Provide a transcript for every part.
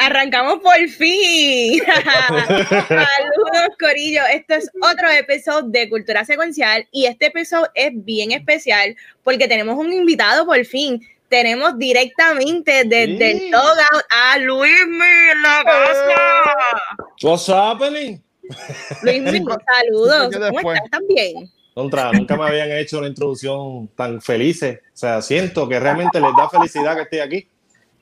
Arrancamos por fin. Saludos, Corillo. Esto es otro episodio de Cultura Secuencial y este episodio es bien especial porque tenemos un invitado por fin. Tenemos directamente desde el Logout a Luismi en la casa. What's happening? Luismi, saludos. ¿Cómo estás? ¿También? Contra, nunca me habían hecho una introducción tan felices. O sea, siento que realmente les da felicidad que esté aquí.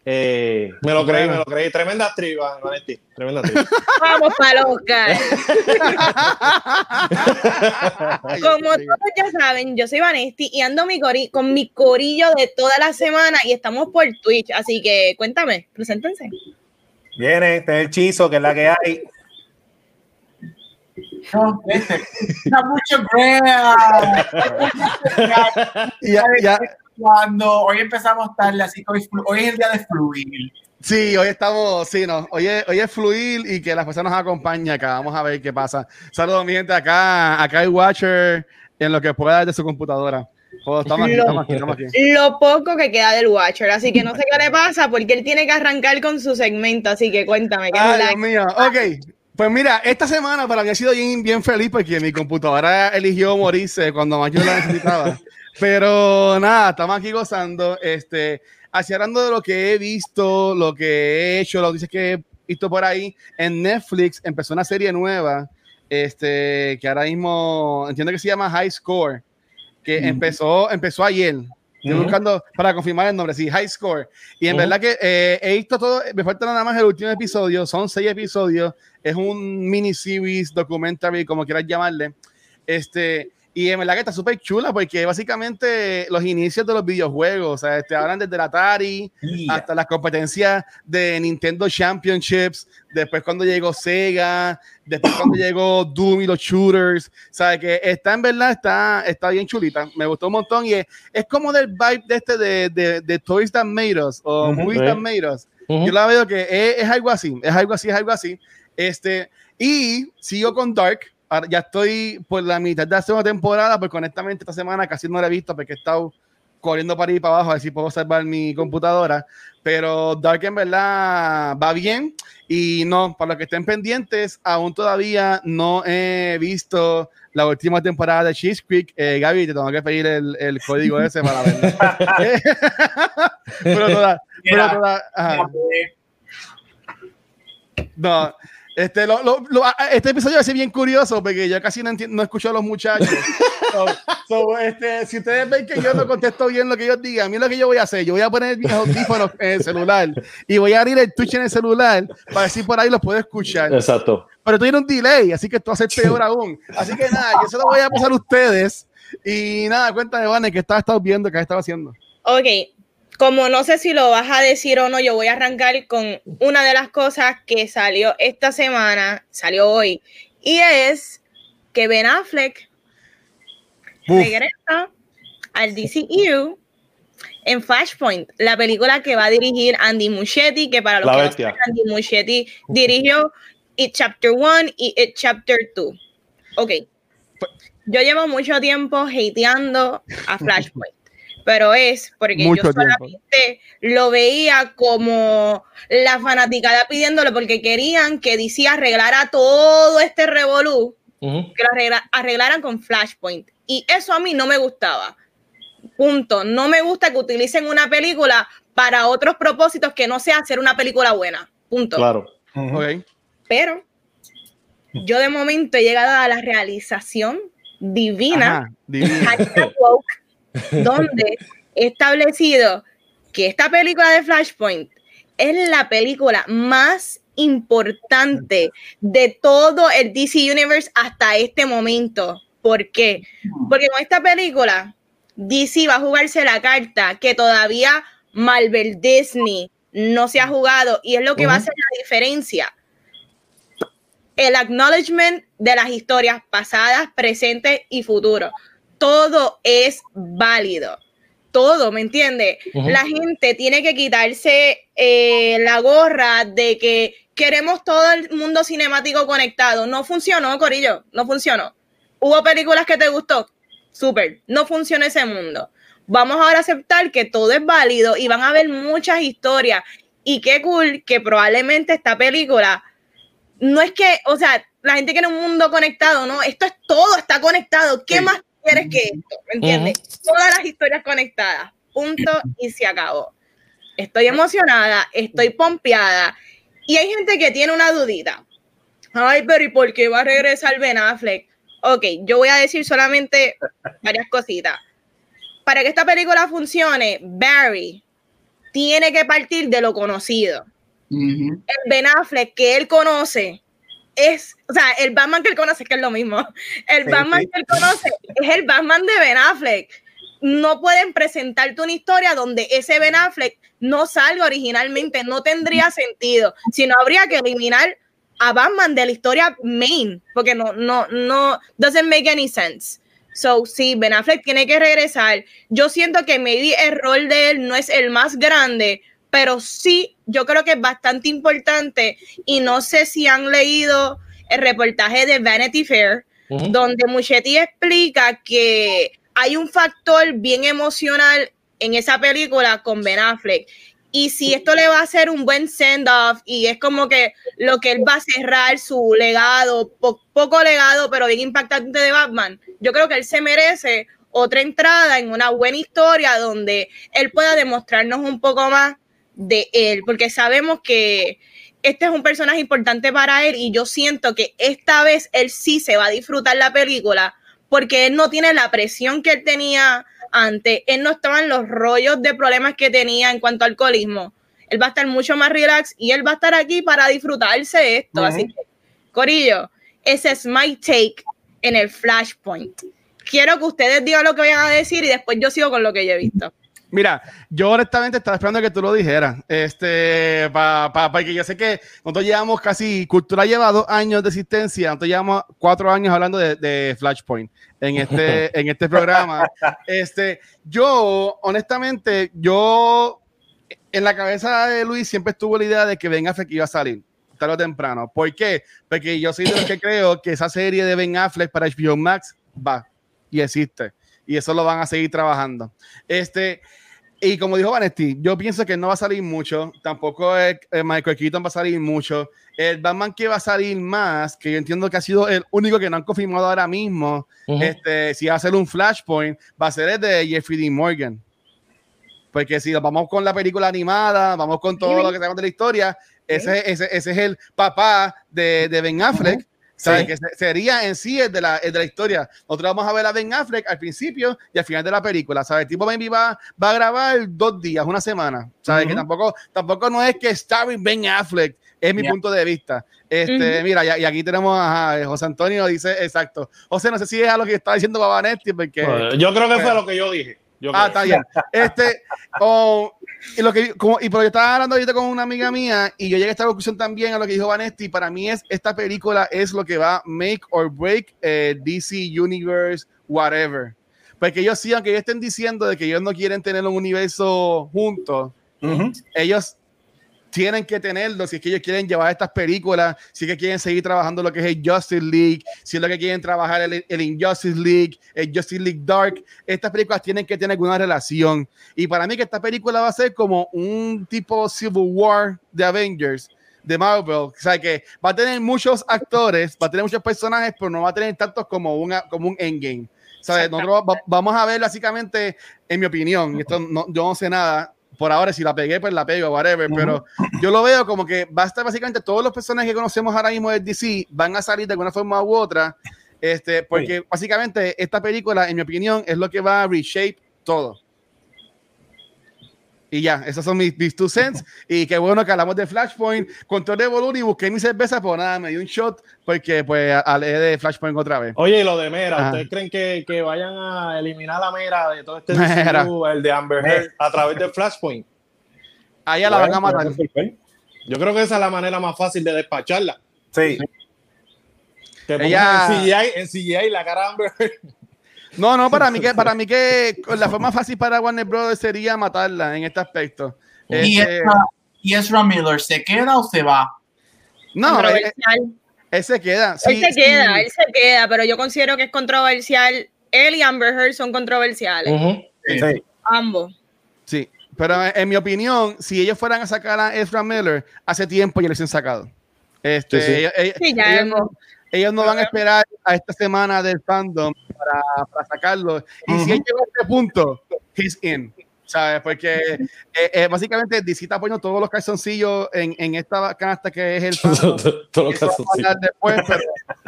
Eh, me lo creí, me lo creí. Tremenda actriz, Vanetti. Tremenda actriz. Vamos para Oscar. Como todos ya saben, yo soy Vanesti y ando mi con mi corillo de toda la semana y estamos por Twitch. Así que cuéntame, preséntense. Viene, este es el chizo, que es la que hay. No, este, mucho ya, ya, cuando hoy empezamos tarde, así que hoy, es el día de fluir. Sí, hoy estamos, sí, no, hoy es, hoy es fluir y que las personas nos acompañen acá. Vamos a ver qué pasa. Saludos, mi gente, acá, acá hay Watcher en lo que pueda de su computadora. estamos aquí, lo, estamos aquí, lo poco que queda del Watcher, así que no sé qué le pasa porque él tiene que arrancar con su segmento, así que cuéntame. ¿qué Ay, Dios mío, ok. Pues mira, esta semana para mí ha sido bien, bien feliz porque mi computadora eligió morirse cuando más yo la necesitaba. Pero nada, estamos aquí gozando. Este, así hablando de lo que he visto, lo que he hecho, lo dices que he visto por ahí. En Netflix empezó una serie nueva, este, que ahora mismo entiendo que se llama High Score, que empezó, empezó ayer. Estoy buscando para confirmar el nombre, sí, High Score. Y en verdad que eh, he visto todo, me falta nada más el último episodio, son seis episodios, es un mini series, documentary, como quieras llamarle. Este, y en verdad que está súper chula porque básicamente los inicios de los videojuegos, o sea, te hablan desde el Atari hasta las competencias de Nintendo Championships, después cuando llegó Sega, después cuando llegó Doom y los shooters, o sea, que está en verdad, está, está bien chulita, me gustó un montón y es, es como del vibe de este de, de, de Toys That Made Us o Movies That Made Us. Yo la veo que es, es algo así, es algo así, es algo así. Este, y sigo con Dark, ya estoy por la mitad de la segunda temporada, pues honestamente esta semana casi no la he visto porque he estado corriendo para ir para abajo a ver si puedo salvar mi computadora. Pero Dark en verdad va bien. Y no, para los que estén pendientes, aún todavía no he visto la última temporada de Cheese Creek. Eh, Gaby, te tengo que pedir el, el código ese para verlo. pero toda, pero toda, No, este, lo, lo, este episodio va a ser bien curioso porque yo casi no, entiendo, no escucho a los muchachos. so, este, si ustedes ven que yo no contesto bien lo que ellos digan, a mí lo que yo voy a hacer, yo voy a poner mis audífonos en el celular y voy a abrir el Twitch en el celular para si por ahí los puedo escuchar. Exacto. Pero tiene un delay, así que esto va a ser peor aún. Así que nada, yo se lo voy a pasar a ustedes. Y nada, cuéntame, Vane, ¿qué estás viendo? ¿Qué has estado haciendo? Ok, como no sé si lo vas a decir o no, yo voy a arrancar con una de las cosas que salió esta semana, salió hoy, y es que Ben Affleck regresa al DCU en Flashpoint, la película que va a dirigir Andy Muschietti, que para los que no saben, Andy Muschietti dirigió It Chapter 1 y It Chapter 2. Ok. Yo llevo mucho tiempo hateando a Flashpoint pero es porque yo solamente lo veía como la fanaticada pidiéndolo porque querían que DC arreglara todo este revolú, que lo arreglaran con Flashpoint. Y eso a mí no me gustaba. Punto. No me gusta que utilicen una película para otros propósitos que no sea hacer una película buena. Punto. Claro. Pero yo de momento he llegado a la realización divina, divina donde he establecido que esta película de Flashpoint es la película más importante de todo el DC Universe hasta este momento. ¿Por qué? Porque con esta película DC va a jugarse la carta que todavía Marvel Disney no se ha jugado y es lo que va a hacer la diferencia. El acknowledgement de las historias pasadas, presentes y futuros todo es válido. todo, ¿me entiendes? La gente tiene que quitarse eh, la gorra de que queremos todo el mundo cinemático conectado. No funcionó, Corillo, no funcionó. Hubo películas que te gustó, súper, no funciona ese mundo. Vamos ahora a aceptar que todo es válido y van a haber muchas historias. Y qué cool que probablemente esta película no es que, o sea, la gente quiere un mundo conectado, ¿no? Esto es todo, está conectado. ¿Qué más quieres que esto? ¿Me entiendes? Todas las historias conectadas. Punto y se acabó. Estoy emocionada, estoy pompeada. Y hay gente que tiene una dudita. Ay, pero ¿y por qué va a regresar Ben Affleck? Ok, yo voy a decir solamente varias cositas. Para que esta película funcione, Barry tiene que partir de lo conocido. El Ben Affleck que él conoce es, o sea, el Batman que él conoce, que es lo mismo. El Batman que él conoce es el Batman de Ben Affleck. No pueden presentarte una historia donde ese Ben Affleck no salga originalmente, no tendría sentido, sino habría que eliminar a Batman de la historia main, porque no, no, no, doesn't make any sense. So, sí, Ben Affleck tiene que regresar. Yo siento que maybe el rol de él no es el más grande, pero sí, yo creo que es bastante importante y no sé si han leído el reportaje de Vanity Fair, donde Muchetti explica que hay un factor bien emocional en esa película con Ben Affleck. Y si esto le va a hacer un buen send-off y es como que lo que él va a cerrar su legado, poco legado, pero bien impactante de Batman, yo creo que él se merece otra entrada en una buena historia donde él pueda demostrarnos un poco más de él, porque sabemos que este es un personaje importante para él y yo siento que esta vez él sí se va a disfrutar la película porque él no tiene la presión que él tenía antes, él no estaba en los rollos de problemas que tenía en cuanto al alcoholismo. Él va a estar mucho más relax y él va a estar aquí para disfrutarse esto. Así que, Corillo, ese es my take en el Flashpoint. Quiero que ustedes digan lo que vayan a decir y después yo sigo con lo que yo he visto. Mira, yo honestamente estaba esperando que tú lo dijeras. Este, para pa, pa, que yo sé que nosotros llevamos casi, Cultura lleva dos años de existencia, nosotros llevamos cuatro años hablando de, de Flashpoint en este, en este programa. Este, yo, honestamente, yo en la cabeza de Luis siempre estuvo la idea de que Ben Affleck iba a salir tarde o temprano. ¿Por qué? Porque yo soy de los que creo que esa serie de Ben Affleck para HBO Max va y existe. Y eso lo van a seguir trabajando. Este, y como dijo Vanetti, yo pienso que no va a salir mucho, tampoco el, Michael Keaton va a salir mucho. El Batman que va a salir más, que yo entiendo que ha sido el único que no han confirmado ahora mismo, este, si va a ser un Flashpoint, va a ser el de Jeffrey Dean Morgan. Porque si vamos con la película animada, vamos con todo lo que sabemos de la historia, ese, ese, ese, es el papá de, de Ben Affleck. ¿Sabes? Que sería en sí el de, la, el de la historia. Nosotros vamos a ver a Ben Affleck al principio y al final de la película. ¿Sabes? El tipo Baby va, va a grabar dos días, una semana. ¿Sabes? Que tampoco, tampoco no es que starring Ben Affleck. Es mi punto de vista. Este, Mira, y, aquí tenemos a José Antonio, dice exacto. José, no sé si es a lo que estaba diciendo Babanetti, porque. yo creo que fue lo que yo dije. Ah, está bien. Este, oh, y lo que como, y porque yo estaba hablando ahorita con una amiga mía y yo llegué a esta conclusión también a lo que dijo Vanesti. Para mí es esta película es lo que va a make or break eh, DC Universe, whatever. Porque ellos sí, aunque ellos estén diciendo de que ellos no quieren tener un universo juntos, ellos tienen que tenerlo si es que ellos quieren llevar estas películas, si es que quieren seguir trabajando lo que es el Justice League, si es lo que quieren trabajar el, el Injustice League, el Justice League Dark, estas películas tienen que tener alguna relación. Y para mí que esta película va a ser como un tipo Civil War de Avengers, de Marvel, o sea que va a tener muchos actores, va a tener muchos personajes, pero no va a tener tantos como, una, como un Endgame. ¿Sabes? Nosotros vamos a ver básicamente, en mi opinión, esto no, yo no sé nada, por ahora, si la pegué, pues la pego, whatever. Pero yo lo veo como que va a estar básicamente todos los personajes que conocemos ahora mismo de DC van a salir de alguna forma u otra. Este, porque básicamente esta película, en mi opinión, es lo que va a reshape todo. Y ya, esos son mis, mis two cents. y qué bueno que hablamos de Flashpoint. Con todo de volumen y busqué mi cerveza, pues nada, me dio un shot porque pues hablé de Flashpoint otra vez. Oye, y lo de Mera, ¿ustedes creen que, que, vayan a eliminar la Mera de todo este el de Amber Heard, a través de Flashpoint? Allá la van a matar. Yo creo que esa es la manera más fácil de despacharla. Sí. Ella... en, CGI, en CGI la cara de Amber Heard No, no, para mí que, para mí que la forma fácil para Warner Bros. sería matarla en este aspecto. ¿Y, Este, ¿Y Ezra Miller se queda o se va? no, él, Controversial. él se queda. él se sí. queda, él se queda, pero yo considero que es controversial. Él y Amber Heard son controversiales. Sí. Ambos. Sí, pero en, mi opinión, si ellos fueran a sacar a Ezra Miller, hace tiempo ya lo hubiesen sacado. Este, Sí, sí. Ellos, ellos- Sí, ya ellos no, ellos no van a esperar a esta semana del fandom para, para sacarlo. Y si él llega a este punto, he's in. ¿Sabes? Porque eh, eh, básicamente DC está poniendo todos los calzoncillos en, en esta canasta que es el fandom. Todo lo que Eso hace, vamos a sí. hablar después, pero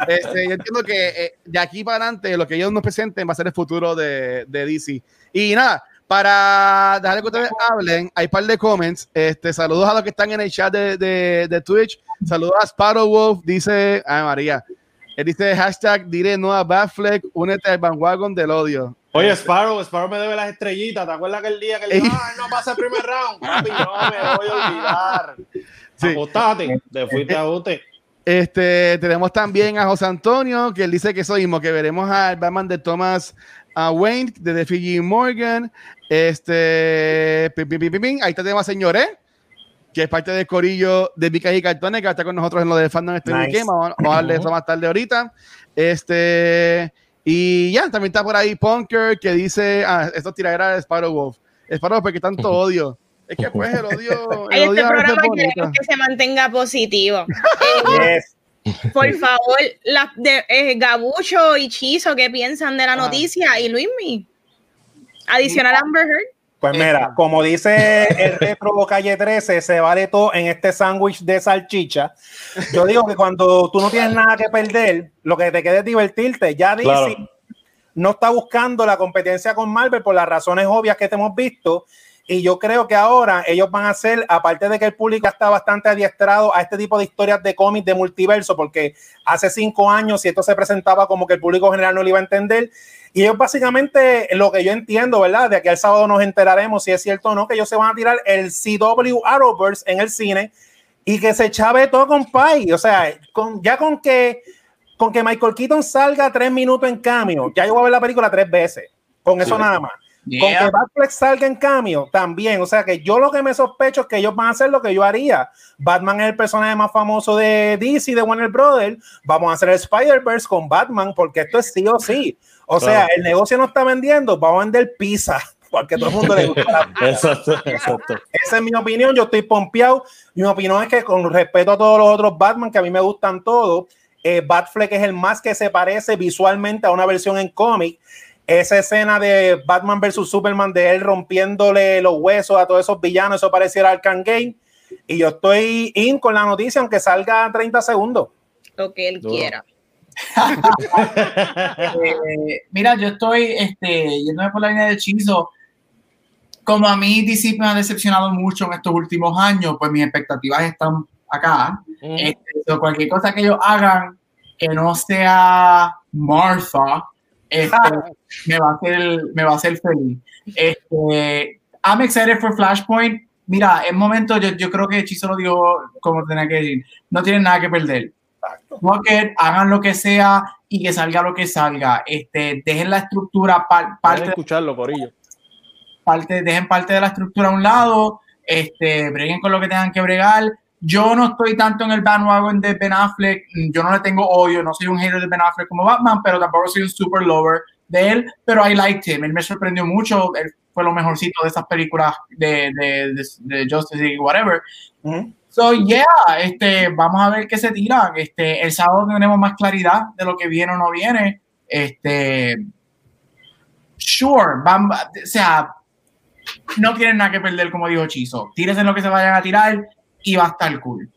este, yo entiendo que eh, de aquí para adelante lo que ellos nos presenten va a ser el futuro de, de DC. Y nada, para dejar que ustedes hablen, hay un par de comments. Este, saludos a los que están en el chat de, de, de Twitch. Saludos a Sparrow Wolf, dice, ay María, él dice hashtag diré no a Batfleck, únete al bandwagon del odio. Oye, Sparrow, Sparrow me debe las estrellitas. ¿Te acuerdas que el día que él dijo, ah, no pasa el primer round? Papi, no me voy a olvidar. Sí. Apostate, te fuiste a bote. Este, tenemos también a José Antonio, que él dice que eso mismo, que veremos al Batman de Thomas a Wayne, de The Fiji Morgan. Este, pim, pim, pim, pim, pim. ahí tenemos a Señoré, que es parte del corillo de Vicas y Cartones, que va a estar con nosotros en lo de Fandom Streaming Nice. Game. Vamos, vamos a darle eso más tarde ahorita. Este, y ya, también está por ahí Punker, que dice, ah, esto tiraderas de Sparrow Wolf. Sparrow, porque tanto odio. Es que pues el odio, el En odio este programa queremos que se mantenga positivo. Eh, Yes. por favor, las de eh, Gabucho y Chizo, ¿qué piensan de la Ah. noticia? Y Luismi. Adicional Amber Heard. Pues mira, como dice el retro Calle 13, se vale todo en este sándwich de salchicha. Yo digo que cuando tú no tienes nada que perder, lo que te queda es divertirte. Ya DC Claro. no está buscando la competencia con Marvel por las razones obvias que te hemos visto. Y yo creo que ahora ellos van a hacer, aparte de que el público está bastante adiestrado a este tipo de historias de cómics de multiverso, porque hace cinco años, si esto se presentaba como que el público general no lo iba a entender, y ellos básicamente, lo que yo entiendo, ¿verdad? De aquí al sábado nos enteraremos si es cierto o no, que ellos se van a tirar el CW Arrowverse en el cine y que se chave todo con Pai. O sea, con, ya con que, con que Michael Keaton salga tres minutos en cambio, ya yo voy a ver la película tres veces. Con eso Sí. nada más. Yeah. Con que Batfleck salga en cambio, también. O sea que yo lo que me sospecho es que ellos van a hacer lo que yo haría. Batman es el personaje más famoso de DC, de Warner Brothers. Vamos a hacer el Spider-Verse con Batman, porque esto es sí o sí. O sea, Claro. el negocio no está vendiendo, vamos a vender pizza, porque a todo el mundo le gusta la pizza. Exacto, exacto. Esa es mi opinión, yo estoy pompeado. Mi opinión es que con respeto a todos los otros Batman, que a mí me gustan todos, eh, Batfleck es el más que se parece visualmente a una versión en cómic. Esa escena de Batman versus Superman, de él rompiéndole los huesos a todos esos villanos, eso pareciera Arkham Game. Y yo estoy in con la noticia, aunque salga 30 segundos. Lo que él Duro. quiera. Eh, mira, yo estoy este, yéndome por la línea de Chizo. Como a mí DC me ha decepcionado mucho en estos últimos años, pues mis expectativas están acá. Este, so, cualquier cosa que ellos hagan que no sea Martha, este, me, va a hacer, me va a hacer feliz. Este, I'm excited for Flashpoint. Mira, en momento yo, yo creo que Chizo lo dijo como tenía que decir. No tienen nada que perder. Fuck it, hagan lo que sea y que salga lo que salga. Este, dejen la estructura par- parte Pueden escucharlo, Corillo. parte, dejen parte de la estructura a un lado, este, breguen con lo que tengan que bregar. Yo no estoy tanto en el bandwagon de Ben Affleck, yo no le tengo odio, no soy un hater de Ben Affleck como Batman, pero tampoco soy un super lover de él, pero I liked him, él me sorprendió mucho, él fue lo mejorcito de esas películas de, de, de, de Justice League, whatever. So, yeah, este, vamos a ver qué se tiran. Este, el sábado tenemos más claridad de lo que viene o no viene. Este, sure, van, o sea, no tienen nada que perder, como dijo Chizo. Tírense lo que se vayan a tirar y va a estar cool.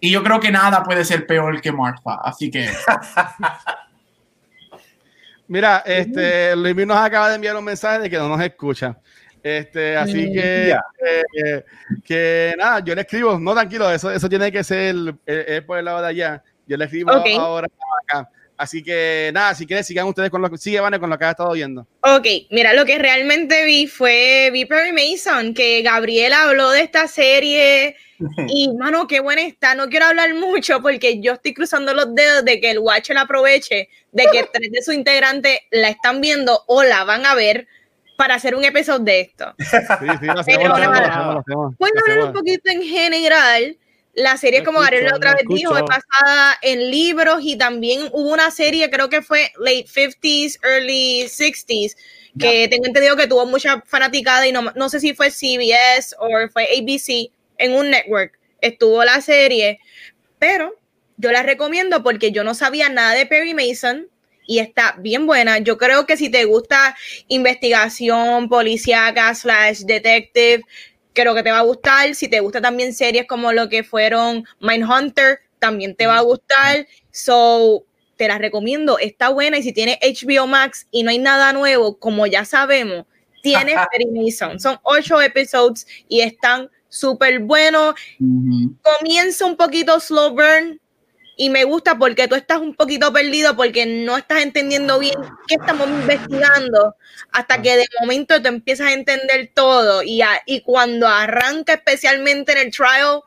Y yo creo que nada puede ser peor que Martha, así que Mira, este, Luis nos acaba de enviar un mensaje de que no nos escucha. Este, así que, eh, que nada, yo le escribo, no tranquilo, eso, eso tiene que ser eh, eh, por el lado de allá. Yo le escribo Ok. ahora acá. Así que nada, si quieren, sigan ustedes con lo que sigue, Vane, con lo que ha estado viendo. Ok, mira, lo que realmente vi fue, vi Perry Mason, que Gabriel habló de esta serie Y, mano, qué buena está. No quiero hablar mucho porque yo estoy cruzando los dedos de que el Watcher aproveche de que tres de sus integrantes la están viendo o la van a ver para hacer un episodio de esto. Sí, sí, hablar un poquito en general. La serie, como Gabriel otra vez dijo, es basada en libros y también hubo una serie, creo que fue late 50s, early 60s, que tengo entendido que tuvo mucha fanaticada y no, no sé si fue CBS o fue ABC en un network. Estuvo la serie, pero yo la recomiendo porque yo no sabía nada de Perry Mason y está bien buena. Yo creo que si te gusta investigación policíaca slash detective, creo que te va a gustar. Si te gusta también series como lo que fueron Mindhunter, también te va a gustar. So, te la recomiendo. Está buena y si tienes HBO Max y no hay nada nuevo, como ya sabemos, tienes Perry Son ocho episodios y están súper buenos. Comienza un poquito slow burn, y me gusta porque tú estás un poquito perdido porque no estás entendiendo bien qué estamos investigando hasta que de momento te empiezas a entender todo y, y cuando arranca especialmente en el trial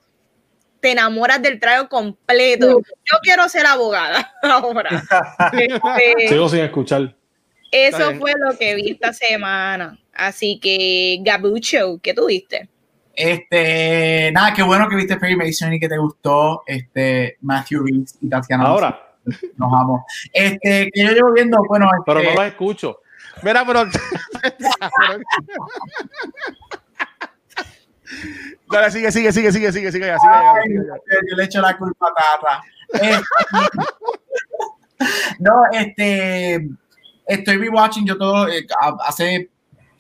te enamoras del trial completo. Yo quiero ser abogada ahora. Este, Sigo sin escuchar. Eso fue lo que vi esta semana. Así que, Gabucho, ¿qué tuviste? Este, nada, qué bueno que viste Perry Mason y que te gustó este Matthew Reeves y Tatiana. Ahora. Nos amo. Este, que yo llevo viendo, bueno. pero no lo escucho. Mira, pero. Dale, sigue, sigue, sigue, sigue, sigue, sigue, sigue, Yo le echo la culpa a Tata. Este, no, este. Estoy rewatching yo todo. Eh, hace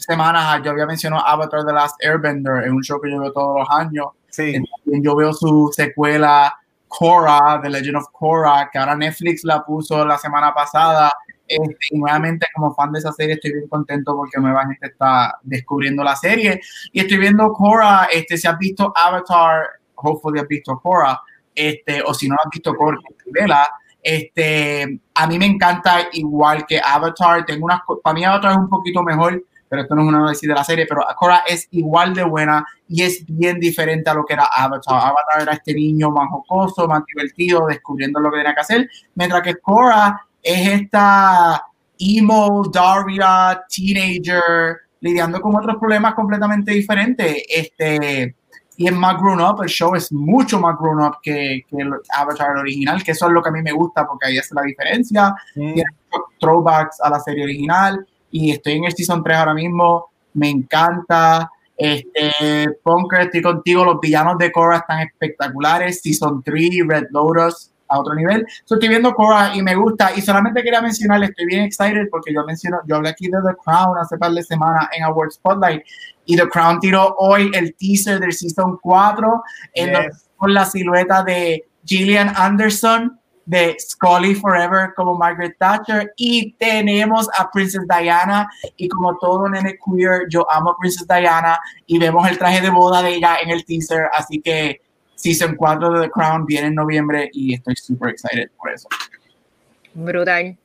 semanas yo había mencionado Avatar The Last Airbender, en un show que yo veo todos los años. Sí. yo veo su secuela Korra, The Legend of Korra, que ahora Netflix la puso la semana pasada. Este, y nuevamente, como fan de esa serie, estoy bien contento porque nueva gente está descubriendo la serie. Y estoy viendo Korra, este, si has visto Avatar, hopefully has visto Korra, este, o si no has visto Korra, vela. Este, a mí me encanta igual que Avatar. Tengo unas, para mí Avatar es un poquito mejor pero esto no es una análisis de la serie, pero Korra es igual de buena y es bien diferente a lo que era Avatar. Avatar era este niño más jocoso, más divertido, descubriendo lo que tenía que hacer, mientras que Korra es esta emo, Daria, teenager, lidiando con otros problemas completamente diferentes. Este, y es más grown up, el show es mucho más grown up que, que el Avatar original, que eso es lo que a mí me gusta porque ahí es la diferencia. Mm. Tiene throwbacks a la serie original y estoy en el Season 3 ahora mismo, me encanta. Este, Punker, estoy contigo, los villanos de Korra están espectaculares. Season 3, Red Lotus a otro nivel. estoy viendo Korra y me gusta. Y solamente quería mencionarle, estoy bien excited porque yo menciono, yo hablé aquí de The Crown hace par de semanas en Award Spotlight y The Crown tiró hoy el teaser del Season 4 con la silueta de Gillian Anderson de Scully Forever como Margaret Thatcher y tenemos a Princess Diana y como todo nene queer, yo amo Princess Diana y vemos el traje de boda de ella en el teaser, así que Season 4 de The Crown viene en noviembre y estoy super excited por eso. Brutal.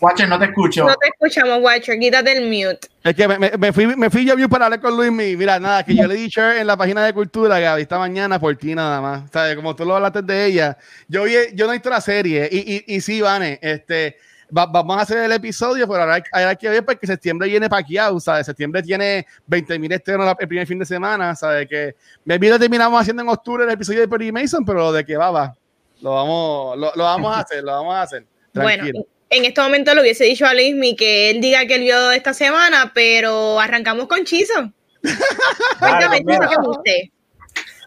Watcher, no te escucho. No te escuchamos, Watcher, quítate el mute. Es que me, me, fui, me fui yo para hablar con Luis Mira, nada, que yo le dije en la página de cultura, Gaby, esta mañana por ti nada más. ¿Sabes? Como tú lo hablaste de ella. Yo, vi, yo no he visto la serie. Y, y, y sí, Vane, este, vamos a hacer el episodio, pero ahora hay, que ver porque septiembre viene paqueado, ¿sabes? Septiembre tiene 20 mil estrenos el primer fin de semana, ¿sabes? Que me lo terminamos haciendo en octubre el episodio de Perry Mason, pero de que va, va. Lo vamos, lo, lo vamos a hacer, lo vamos a hacer. Tranquilo. Bueno, en este momento le hubiese dicho a Luismi que él diga que él vio esta semana, pero arrancamos con Chizo.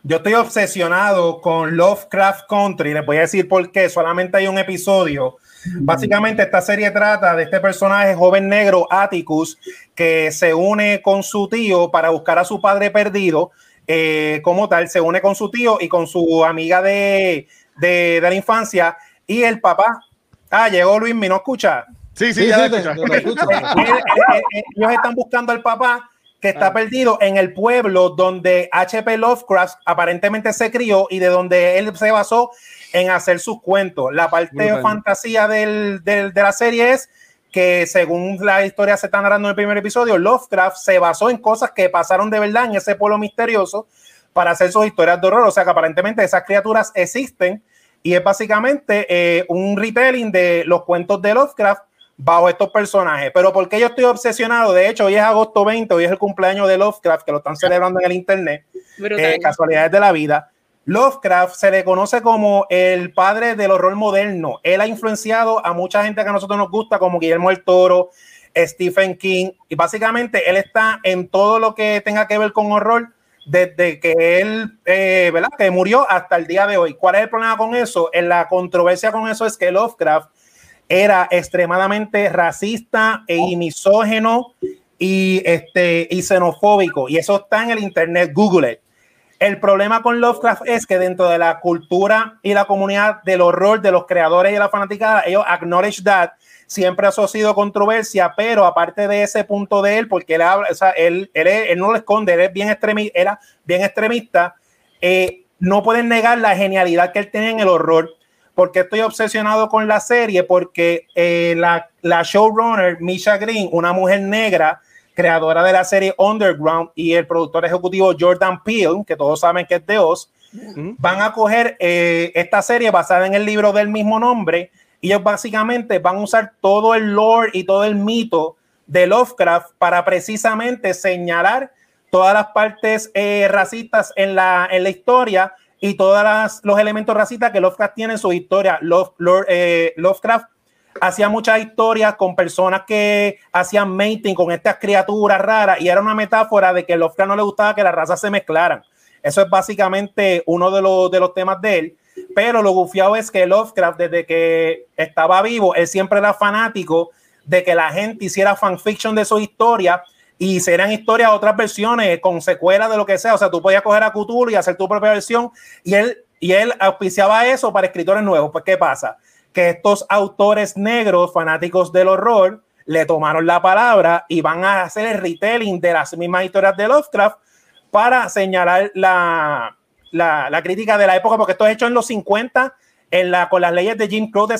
Yo estoy obsesionado con Lovecraft Country. Les voy a decir por qué. Solamente hay un episodio. Básicamente, esta serie trata de este personaje joven negro, Atticus, que se une con su tío para buscar a su padre perdido. Eh, como tal, se une con su tío y con su amiga de, de, de la infancia. Y el papá Ah, llegó Luis, ¿me no escucha? Sí, sí, ya escucha. Ellos están buscando al papá que está ah. perdido en el pueblo donde H.P. Lovecraft aparentemente se crió y de donde él se basó en hacer sus cuentos. La parte de fantasía del, del, de la serie es que según la historia se está narrando en el primer episodio, Lovecraft se basó en cosas que pasaron de verdad en ese pueblo misterioso para hacer sus historias de horror. O sea que aparentemente esas criaturas existen y es básicamente eh, un retelling de los cuentos de Lovecraft bajo estos personajes. Pero ¿por qué yo estoy obsesionado? De hecho, hoy es agosto 20, hoy es el cumpleaños de Lovecraft, que lo están celebrando en el internet. Eh, casualidades de la vida. Lovecraft se le conoce como el padre del horror moderno. Él ha influenciado a mucha gente que a nosotros nos gusta, como Guillermo el Toro, Stephen King, y básicamente él está en todo lo que tenga que ver con horror desde que él, eh, ¿verdad? Que murió hasta el día de hoy. ¿Cuál es el problema con eso? En la controversia con eso es que Lovecraft era extremadamente racista e misógeno y, este, y xenofóbico. Y eso está en el internet, Google it. El problema con Lovecraft es que dentro de la cultura y la comunidad del horror de los creadores y la fanaticada, ellos acknowledge that siempre ha sido controversia, pero aparte de ese punto de él, porque él habla, o sea, él, él, no lo esconde, él es bien extremista, era bien extremista, eh, no pueden negar la genialidad que él tenía en el horror. Porque estoy obsesionado con la serie, porque eh, la, la showrunner Misha Green, una mujer negra, creadora de la serie Underground, y el productor ejecutivo Jordan Peele, que todos saben que es de Oz, van a coger eh, esta serie basada en el libro del mismo nombre ellos básicamente van a usar todo el lore y todo el mito de Lovecraft para precisamente señalar todas las partes eh, racistas en la, en la historia y todos los elementos racistas que Lovecraft tiene en su historia. Love, eh, Lovecraft hacía muchas historias con personas que hacían mating con estas criaturas raras y era una metáfora de que Lovecraft no le gustaba que las razas se mezclaran. Eso es básicamente uno de los, de los temas de él. Pero lo gufiado es que Lovecraft, desde que estaba vivo, él siempre era fanático de que la gente hiciera fanfiction de su historia y hicieran historias, otras versiones con secuelas de lo que sea. O sea, tú podías coger a Cthulhu y hacer tu propia versión y él, y él auspiciaba eso para escritores nuevos. Pues, ¿qué pasa? Que estos autores negros, fanáticos del horror, le tomaron la palabra y van a hacer el retelling de las mismas historias de Lovecraft para señalar la, la, crítica de la época, porque esto es hecho en los 50 en la, con las leyes de Jim Crow de,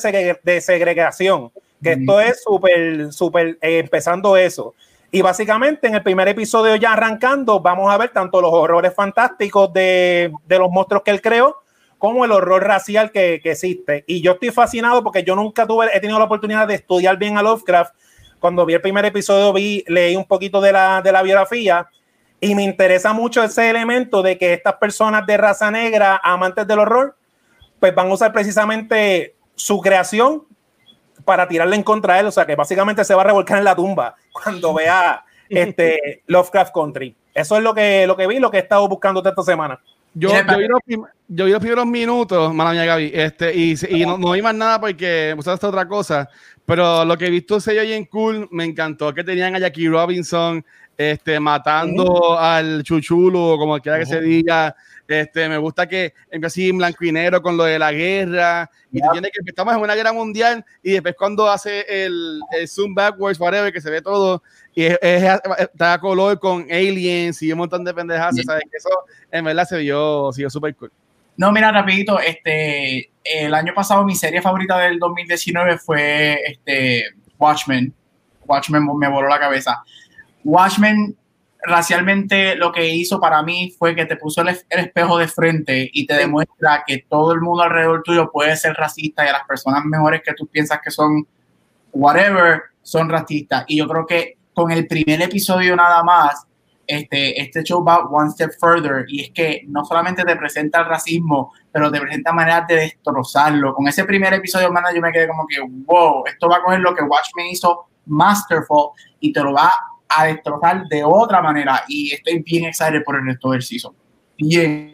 segregación, que esto es súper, súper eh, empezando eso. Y básicamente en el primer episodio ya arrancando, vamos a ver tanto los horrores fantásticos de, de los monstruos que él creó, como el horror racial que, que, existe. Y yo estoy fascinado porque yo nunca tuve, he tenido la oportunidad de estudiar bien a Lovecraft. Cuando vi el primer episodio, vi, leí un poquito de la, de la biografía y me interesa mucho ese elemento de que estas personas de raza negra, amantes del horror, pues van a usar precisamente su creación para tirarle en contra de él. O sea, que básicamente se va a revolcar en la tumba cuando vea este Lovecraft Country. Eso es lo que, lo que vi, lo que he estado buscando esta semana. Yo, yo, vi los, yo, vi los, primeros minutos, mala mía Gaby, este, y, y no, no, vi más nada porque esta otra cosa, pero lo que he visto se en cool, me encantó que tenían a Jackie Robinson, este, matando al chuchulo, como quiera que se diga. Este, me gusta que empieza así en blanco y negro con lo de la guerra. Y tiene que estamos en una guerra mundial. Y después, cuando hace el, el zoom backwards, whatever, que se ve todo, y es, está color con aliens y un montón de pendejas. ¿sabes? Que eso en verdad se vio, se vio súper cool. No, mira, rapidito, este, el año pasado mi serie favorita del 2019 fue este, Watchmen. Watchmen me voló la cabeza. Watchmen racialmente lo que hizo para mí fue que te puso el, espejo de frente y te demuestra que todo el mundo alrededor tuyo puede ser racista y a las personas mejores que tú piensas que son whatever son racistas. Y yo creo que con el primer episodio nada más, este, este show va one step further y es que no solamente te presenta el racismo, pero te presenta maneras de destrozarlo. Con ese primer episodio, man, yo me quedé como que, wow, esto va a coger lo que Watchmen hizo masterful y te lo va a destrozar de otra manera y estoy bien excited por el resto del season. Bien.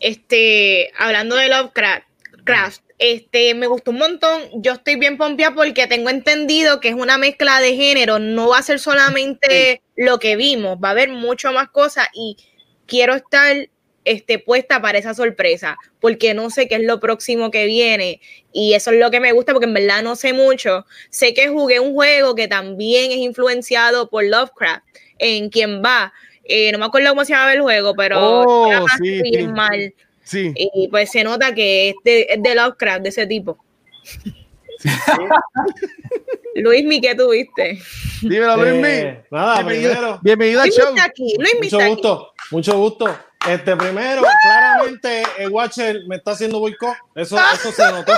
Este, hablando de Lovecraft, Craft, este, me gustó un montón. Yo estoy bien pompeada porque tengo entendido que es una mezcla de género. No va a ser solamente lo que vimos, va a haber mucho más cosas y quiero estar esté puesta para esa sorpresa, porque no sé qué es lo próximo que viene y eso es lo que me gusta porque en verdad no sé mucho. Sé que jugué un juego que también es influenciado por Lovecraft, en quien va. Eh, no me acuerdo cómo se llama el juego, pero oh, sí, mal. Y pues se nota que es de, Lovecraft, de ese tipo. Luis, ¿mi qué tuviste? Dímelo, Luis. Eh, nada, bienvenido, bienvenido al show. Aquí. mucho gusto, mucho gusto. Este primero, claramente el Watcher me está haciendo boicot. Eso, eso se notó.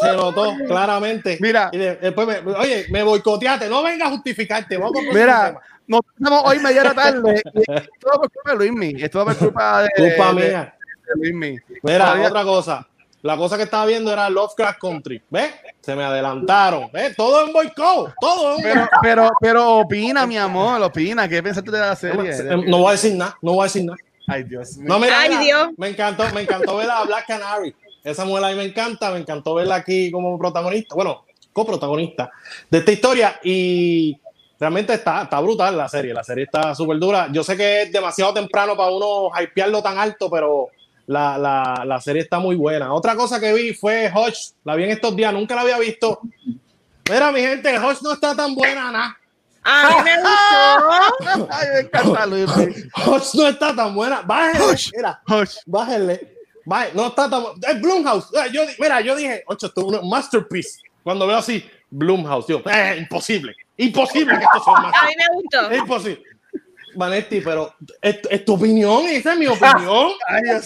Se notó claramente. Mira. Y después me, oye, me boicoteaste. No venga a justificarte. Vamos Mira, nos estamos hoy media tarde. todo por culpa de Luismi. Esto por culpa de. Culpa mía. Mira, otra cosa. La cosa que estaba viendo era Lovecraft Country. ¿Ves? Se me adelantaron. ¿Ves? Todo en boicot. Todo en pero, pero, pero opina, mi amor. Opina. ¿Qué pensaste de la serie? No, voy a decir nada. No voy a decir nada. Ay, Dios mío. No, mira, Ay, Dios. Me encantó, me encantó ver a Black Canary. Esa mujer a mí me encanta. Me encantó verla aquí como protagonista. Bueno, coprotagonista de esta historia. Y realmente está, está brutal la serie. La serie está súper dura. Yo sé que es demasiado temprano para uno hypearlo tan alto, pero la, la, la, serie está muy buena. Otra cosa que vi fue Hodge, la vi en estos días, nunca la había visto. Mira, mi gente, Hodge no está tan buena, nada. A mí me gustó. Ay, me encanta Luis. Hodge no está tan buena. Bájenle, mira, Hodge. bájenle. No está tan Es Blumhouse. Yo, mira, yo dije, ocho, esto es un masterpiece. Cuando veo así, Blumhouse, tío, eh, imposible. Imposible que esto sea un masterpiece. A mí me gustó. Es imposible. Vanetti, pero es, tu opinión, esa es mi opinión.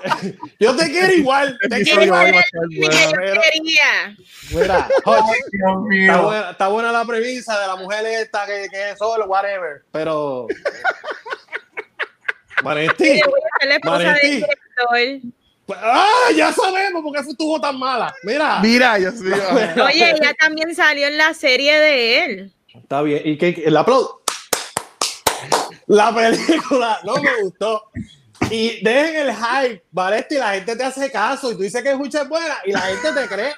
yo te quiero igual. Te quiero igual. Mira, está, buena, está, buena, la premisa de la mujer esta que, que es solo, whatever. Pero. Vanetti. Vanetti. Ah, ya sabemos por qué estuvo tan mala. Mira. Mira, yo sí. Oye, ella también salió en la serie de él. Está bien. ¿Y qué? ¿El aplauso? La película no me gustó. Y dejen el hype, ¿vale? Y la gente te hace caso y tú dices que escucha es buena y la gente te cree.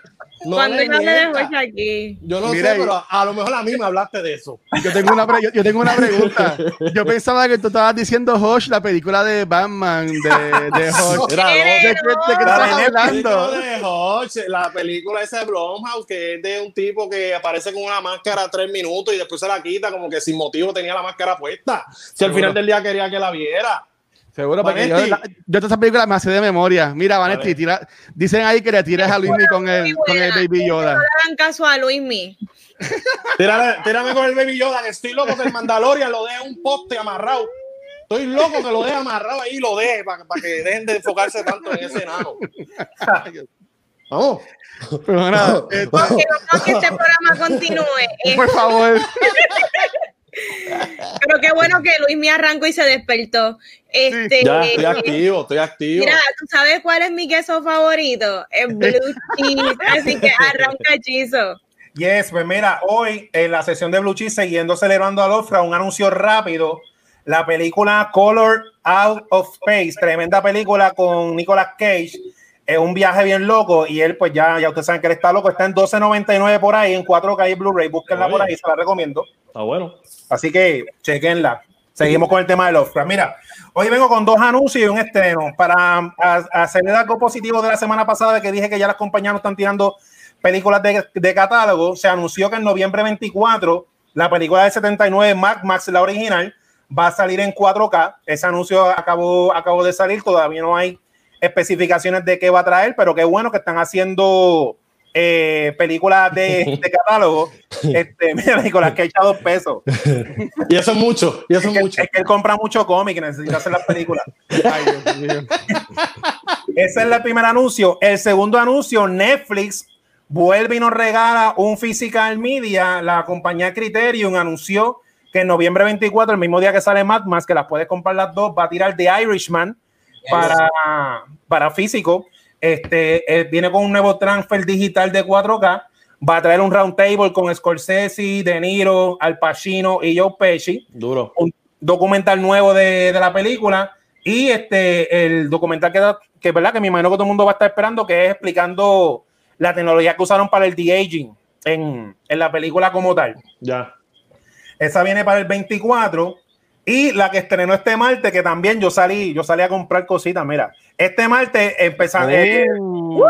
No Cuando yo le dejo aquí. Yo no sé, pero a lo mejor a mí me hablaste de eso. Yo tengo una, yo, tengo una pregunta. Yo pensaba que tú estabas diciendo Hosh, la película de Batman de, de Hosh. Era ¿De, qué, estabas hablando? De Hosh, la película esa de Blumhouse, que es de un tipo que aparece con una máscara tres minutos y después se la quita, como que sin motivo tenía la máscara puesta. Si al final del día quería que la viera. Seguro, porque yo, yo toda esa película me hace de memoria. Mira, Vanetti, tira, dicen ahí que le tires a Luismi con el, con el Baby Yoda. No le hagan caso a Luismi. Tírame, tírame con el Baby Yoda, que estoy loco que el Mandalorian lo deje un poste amarrado. Estoy loco que lo deje amarrado ahí y lo deje para, para que dejen de enfocarse tanto en ese enano. Vamos. Pero nada, este... Porque no que este programa continúe. Por favor. Pero qué bueno que Luis me arrancó y se despertó. Este, ya, estoy activo, estoy activo. Mira, ¿tú sabes cuál es mi queso favorito? El blue cheese. Así que arranca hechizo. Yes, pues mira, hoy en la sesión de Blue Cheese, siguiendo celebrando a Lofra, un anuncio rápido. La película Color Out of Space, tremenda película con Nicolas Cage. Es un viaje bien loco y él, pues ya, ya ustedes saben que él está loco. Está en 12.99 por ahí, en 4K y Blu-ray. Búsquenla por ahí, se la recomiendo. Está bueno. Así que chequenla. Seguimos con el tema de Lovecraft. Mira, hoy vengo con dos anuncios y un estreno para hacerle algo positivo de la semana pasada que dije que ya las compañías no están tirando películas de, de, catálogo. Se anunció que en noviembre 24 la película de 79, Mac Max, la original, va a salir en 4K. Ese anuncio acabó, acabó de salir, todavía no hay especificaciones de qué va a traer, pero qué bueno que están haciendo eh, películas de, de, catálogo, este, mira, Nicolás, que echa dos pesos. Y eso es mucho, y eso es, mucho. es que él compra mucho cómic y necesita hacer las películas. Ese es el primer anuncio. El segundo anuncio, Netflix vuelve y nos regala un physical media. La compañía Criterion anunció que en noviembre 24, el mismo día que sale Mad Max, que las puedes comprar las dos, va a tirar The Irishman para, para físico. Este, eh, viene con un nuevo transfer digital de 4K. Va a traer un round table con Scorsese, De Niro, Al Pacino y Joe Pesci. Duro. Un documental nuevo de, de la película. Y este, el documental que, que, ¿verdad? que me imagino que todo el mundo va a estar esperando, que es explicando la tecnología que usaron para el de-aging en, en la película como tal. Ya. Esa viene para el 24. Y la que estrenó este martes, que también yo salí, yo salí a comprar cositas. Mira, este martes empezando. Eh, uh,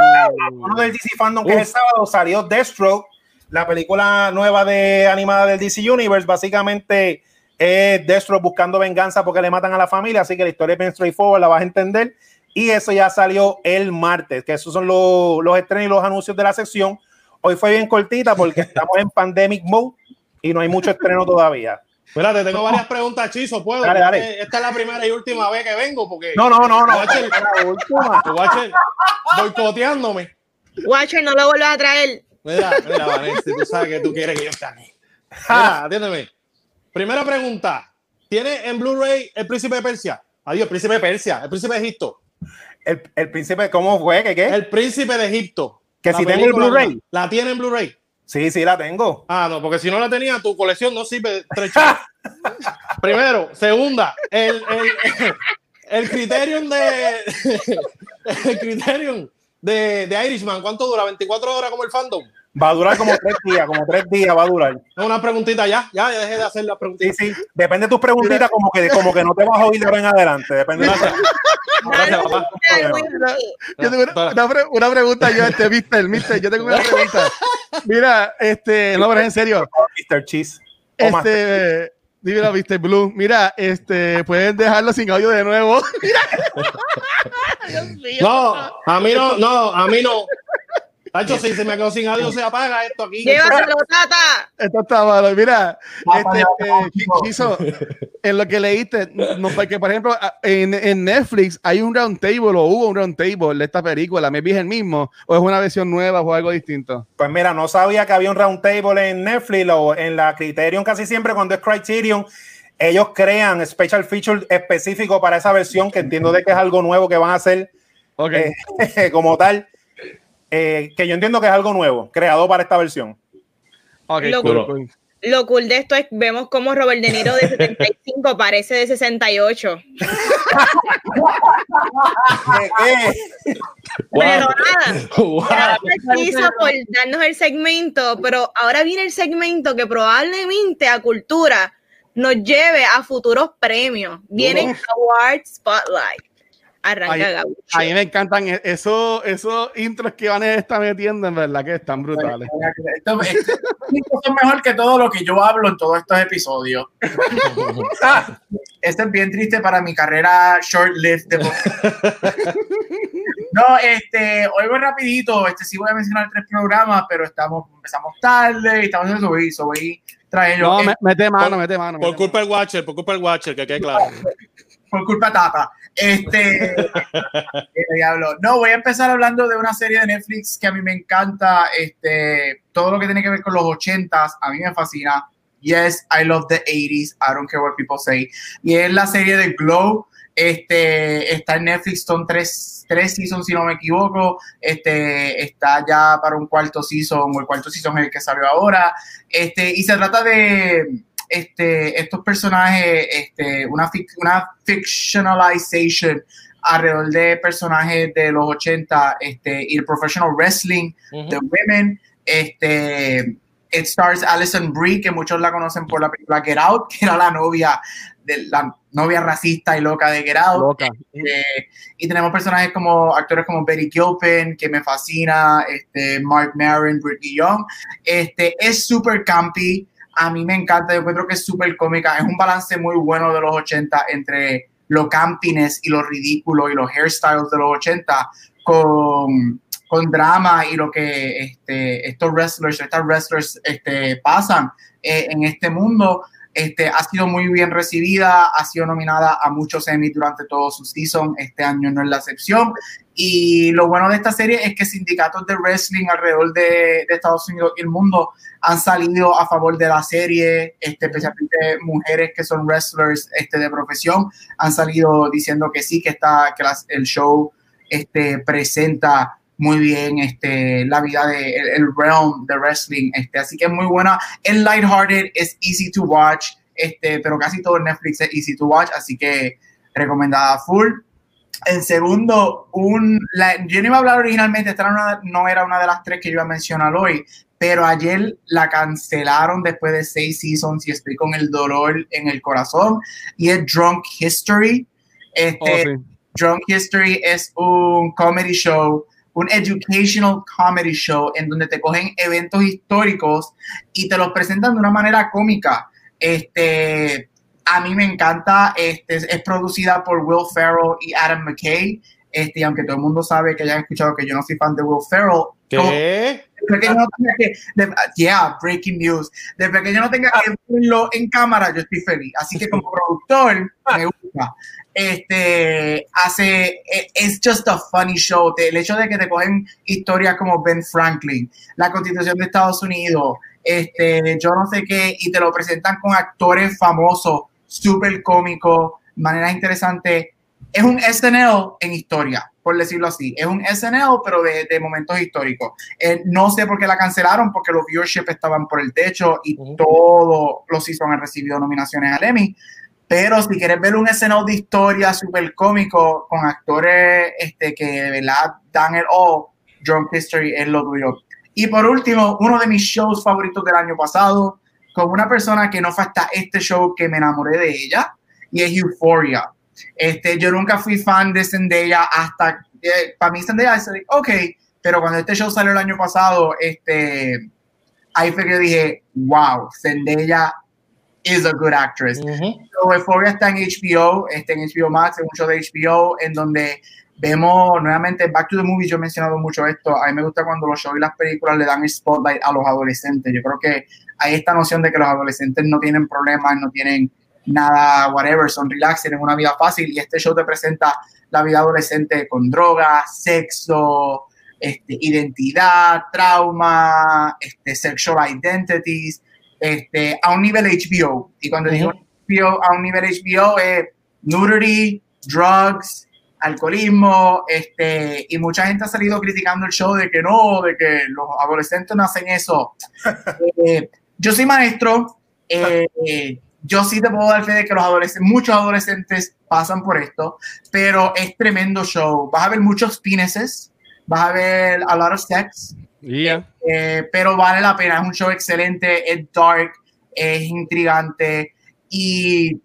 uno del DC Fandom, que es el sábado, salió Deathstroke, la película nueva de animada del DC Universe. Básicamente es Deathstroke buscando venganza porque le matan a la familia. Así que la historia es bien straightforward, la vas a entender. Y eso ya salió el martes, que esos son los, los estrenos y los anuncios de la sección. Hoy fue bien cortita porque estamos en pandemic mode y no hay mucho estreno todavía. Espérate, tengo varias preguntas, Chizo, ¿puedo? Dale, dale. Esta es la primera y última vez que vengo porque... No, no, no, no. Watcher, Watcher boicoteándome. Watcher, no lo vuelvas a traer. Mira, mira, Vanessa, tú sabes que tú quieres que yo esté aquí. Mira, atiéndeme. Primera pregunta. ¿Tiene en Blu-ray el príncipe de Persia? Adiós, el príncipe de Persia, el príncipe de Egipto. El, el príncipe, ¿cómo fue? ¿Qué qué? El príncipe de Egipto. Que si tengo el Blu-ray. La, tiene en Blu-ray. Sí, sí, la tengo. Ah, no, porque si no la tenía, tu colección no sirve Primero, segunda, el, el, el criterium de. el criterium de, de Irishman, ¿cuánto dura? ¿24 horas como el fandom? Va a durar como tres días, como tres días va a durar. Una preguntita ya, ya, dejé de hacer la preguntita. Sí, sí, depende de tus preguntitas, como que, como que no te vas a oír de ahora en adelante. Depende de Gracias, papá. Yo tengo una, una, pregunta yo, este, Mister, Mister, yo tengo una pregunta. Mira, este, no, pero en serio. Mr. Cheese. Este, dímelo, Mr. Blue. Mira, este, pueden dejarlo sin audio de nuevo. No, a mí no, no, a mí no. Tacho, si se me quedó sin audio, se apaga esto aquí. Llévatelo, tata. Esto está malo. Mira, este, eh, en lo que leíste, no, porque por ejemplo, en, en, Netflix hay un round table o hubo un round table de esta película. ¿Me vi el mismo? ¿O es una versión nueva o algo distinto? Pues mira, no sabía que había un round table en Netflix o en la Criterion casi siempre cuando es Criterion. Ellos crean special feature específico para esa versión que entiendo de que es algo nuevo que van a hacer okay. Eh, como tal eh, que yo entiendo que es algo nuevo, creado para esta versión. lo, cool. lo, cool. de esto es vemos cómo Robert De Niro de 75 parece de 68. Pero nada, wow. por darnos el segmento, pero ahora viene el segmento que probablemente a cultura nos lleve a futuros premios. Viene Award Spotlight. Arranca A mí me encantan e-, esos, esos intros que van a estar metiendo, en verdad que están brutales. Estos son mejor que todo lo que yo hablo en todos estos episodios. este es bien triste para mi carrera short-lived. no, este, hoy voy rapidito, este sí voy a mencionar tres programas, pero estamos, empezamos tarde y estamos en eso, y voy traer No, mete mano, mete mano. Por culpa del Watcher, por culpa del Watcher, que quede claro. por culpa Tata. Este, diablo. No, voy a empezar hablando de una serie de Netflix que a mí me encanta. Este, todo lo que tiene que ver con los 80s, a mí me fascina. Yes, I love the 80s. I don't care what people say. Y es la serie de Glow. Este, está en Netflix, son tres, tres seasons, si no me equivoco. Este, está ya para un cuarto season, o el cuarto season es el que salió ahora. Este, y se trata de este, estos personajes, este, una, una fictionalization alrededor de personajes de los 80 este, y el professional wrestling de women. Este, it stars Alison Brie, que muchos la conocen por la película Get Out, que era la novia de la novia racista y loca de Get Out. Este, y tenemos personajes como actores como Betty Gilpin, que me fascina, este, Mark Maron, Britney Young. Este, es super campy a mí me encanta, yo encuentro que es súper cómica, es un balance muy bueno de los 80 entre lo campines y lo ridículo y los hairstyles de los 80 con, con drama y lo que este, estos wrestlers, estas wrestlers este, pasan eh, en este mundo. Este, ha sido muy bien recibida, ha sido nominada a muchos Emmy durante todo su season, este año no es la excepción. Y lo bueno de esta serie es que sindicatos de wrestling alrededor de, de Estados Unidos y el mundo han salido a favor de la serie, este, especialmente mujeres que son wrestlers este, de profesión, han salido diciendo que sí, que, está, que el show este, presenta muy bien este, la vida de el, realm de wrestling. Este, así que es muy buena. Es lighthearted, es easy to watch, este, pero casi todo en Netflix es easy to watch, así que recomendada full. En segundo, un, yo no iba a hablar originalmente, esta no era una de las tres que yo iba a mencionar hoy, pero ayer la cancelaron después de seis seasons y estoy con el dolor en el corazón. Y es Drunk History. Este, oh, Drunk History es un comedy show, un educational comedy show en donde te cogen eventos históricos y te los presentan de una manera cómica. Este, a mí me encanta, este, es producida por Will Ferrell y Adam McKay. Este, aunque todo el mundo sabe que ya han escuchado que yo no soy fan de Will Ferrell, ¿Qué? pequeño no tenga que, yeah, breaking news, de pequeño no tenga que verlo en cámara, yo estoy feliz. Así que como productor, me gusta. Este, hace, es just a funny show. El hecho de que te cogen historias como Ben Franklin, la constitución de Estados Unidos, este, yo no sé qué, y te lo presentan con actores famosos, súper cómicos, maneras interesantes. Es un SNL en historia, por decirlo así. Es un SNL, pero de, de momentos históricos. Eh, no sé por qué la cancelaron, porque los viewership estaban por el techo y todos los seasons han recibido nominaciones al Emmy. Pero si quieres ver un SNL de historia súper cómico con actores este, que de verdad dan el all, Drunk History es lo tuyo. Y por último, uno de mis shows favoritos del año pasado, con una persona que no fue hasta este show que me enamoré de ella, y es Euphoria. Este, yo nunca fui fan de Zendaya hasta, eh, para mí Zendaya es, ok, pero cuando este show salió el año pasado, este, ahí fue que dije, wow, Zendaya is a good actress. Euphoria está en HBO, está en HBO Max, es un show de HBO en donde vemos nuevamente Back to the Movie, yo he mencionado mucho esto, a mí me gusta cuando los shows y las películas le dan el spotlight a los adolescentes, yo creo que hay esta noción de que los adolescentes no tienen problemas, no tienen nada, whatever, son relax, tienen una vida fácil y este show te presenta la vida adolescente con drogas, sexo, este, identidad, trauma, este, sexual identities, este, a un nivel HBO. Y cuando digo HBO, a un nivel HBO es nudity, drugs, alcoholismo, este, y mucha gente ha salido criticando el show de que no, de que los adolescentes no hacen eso. Eh, yo soy maestro, eh, yo sí te puedo dar fe de que los adolescentes, muchos adolescentes pasan por esto, pero es tremendo show. Vas a ver muchos penises, vas a ver a lot of sex, eh, pero vale la pena. Es un show excelente, es dark, es intrigante y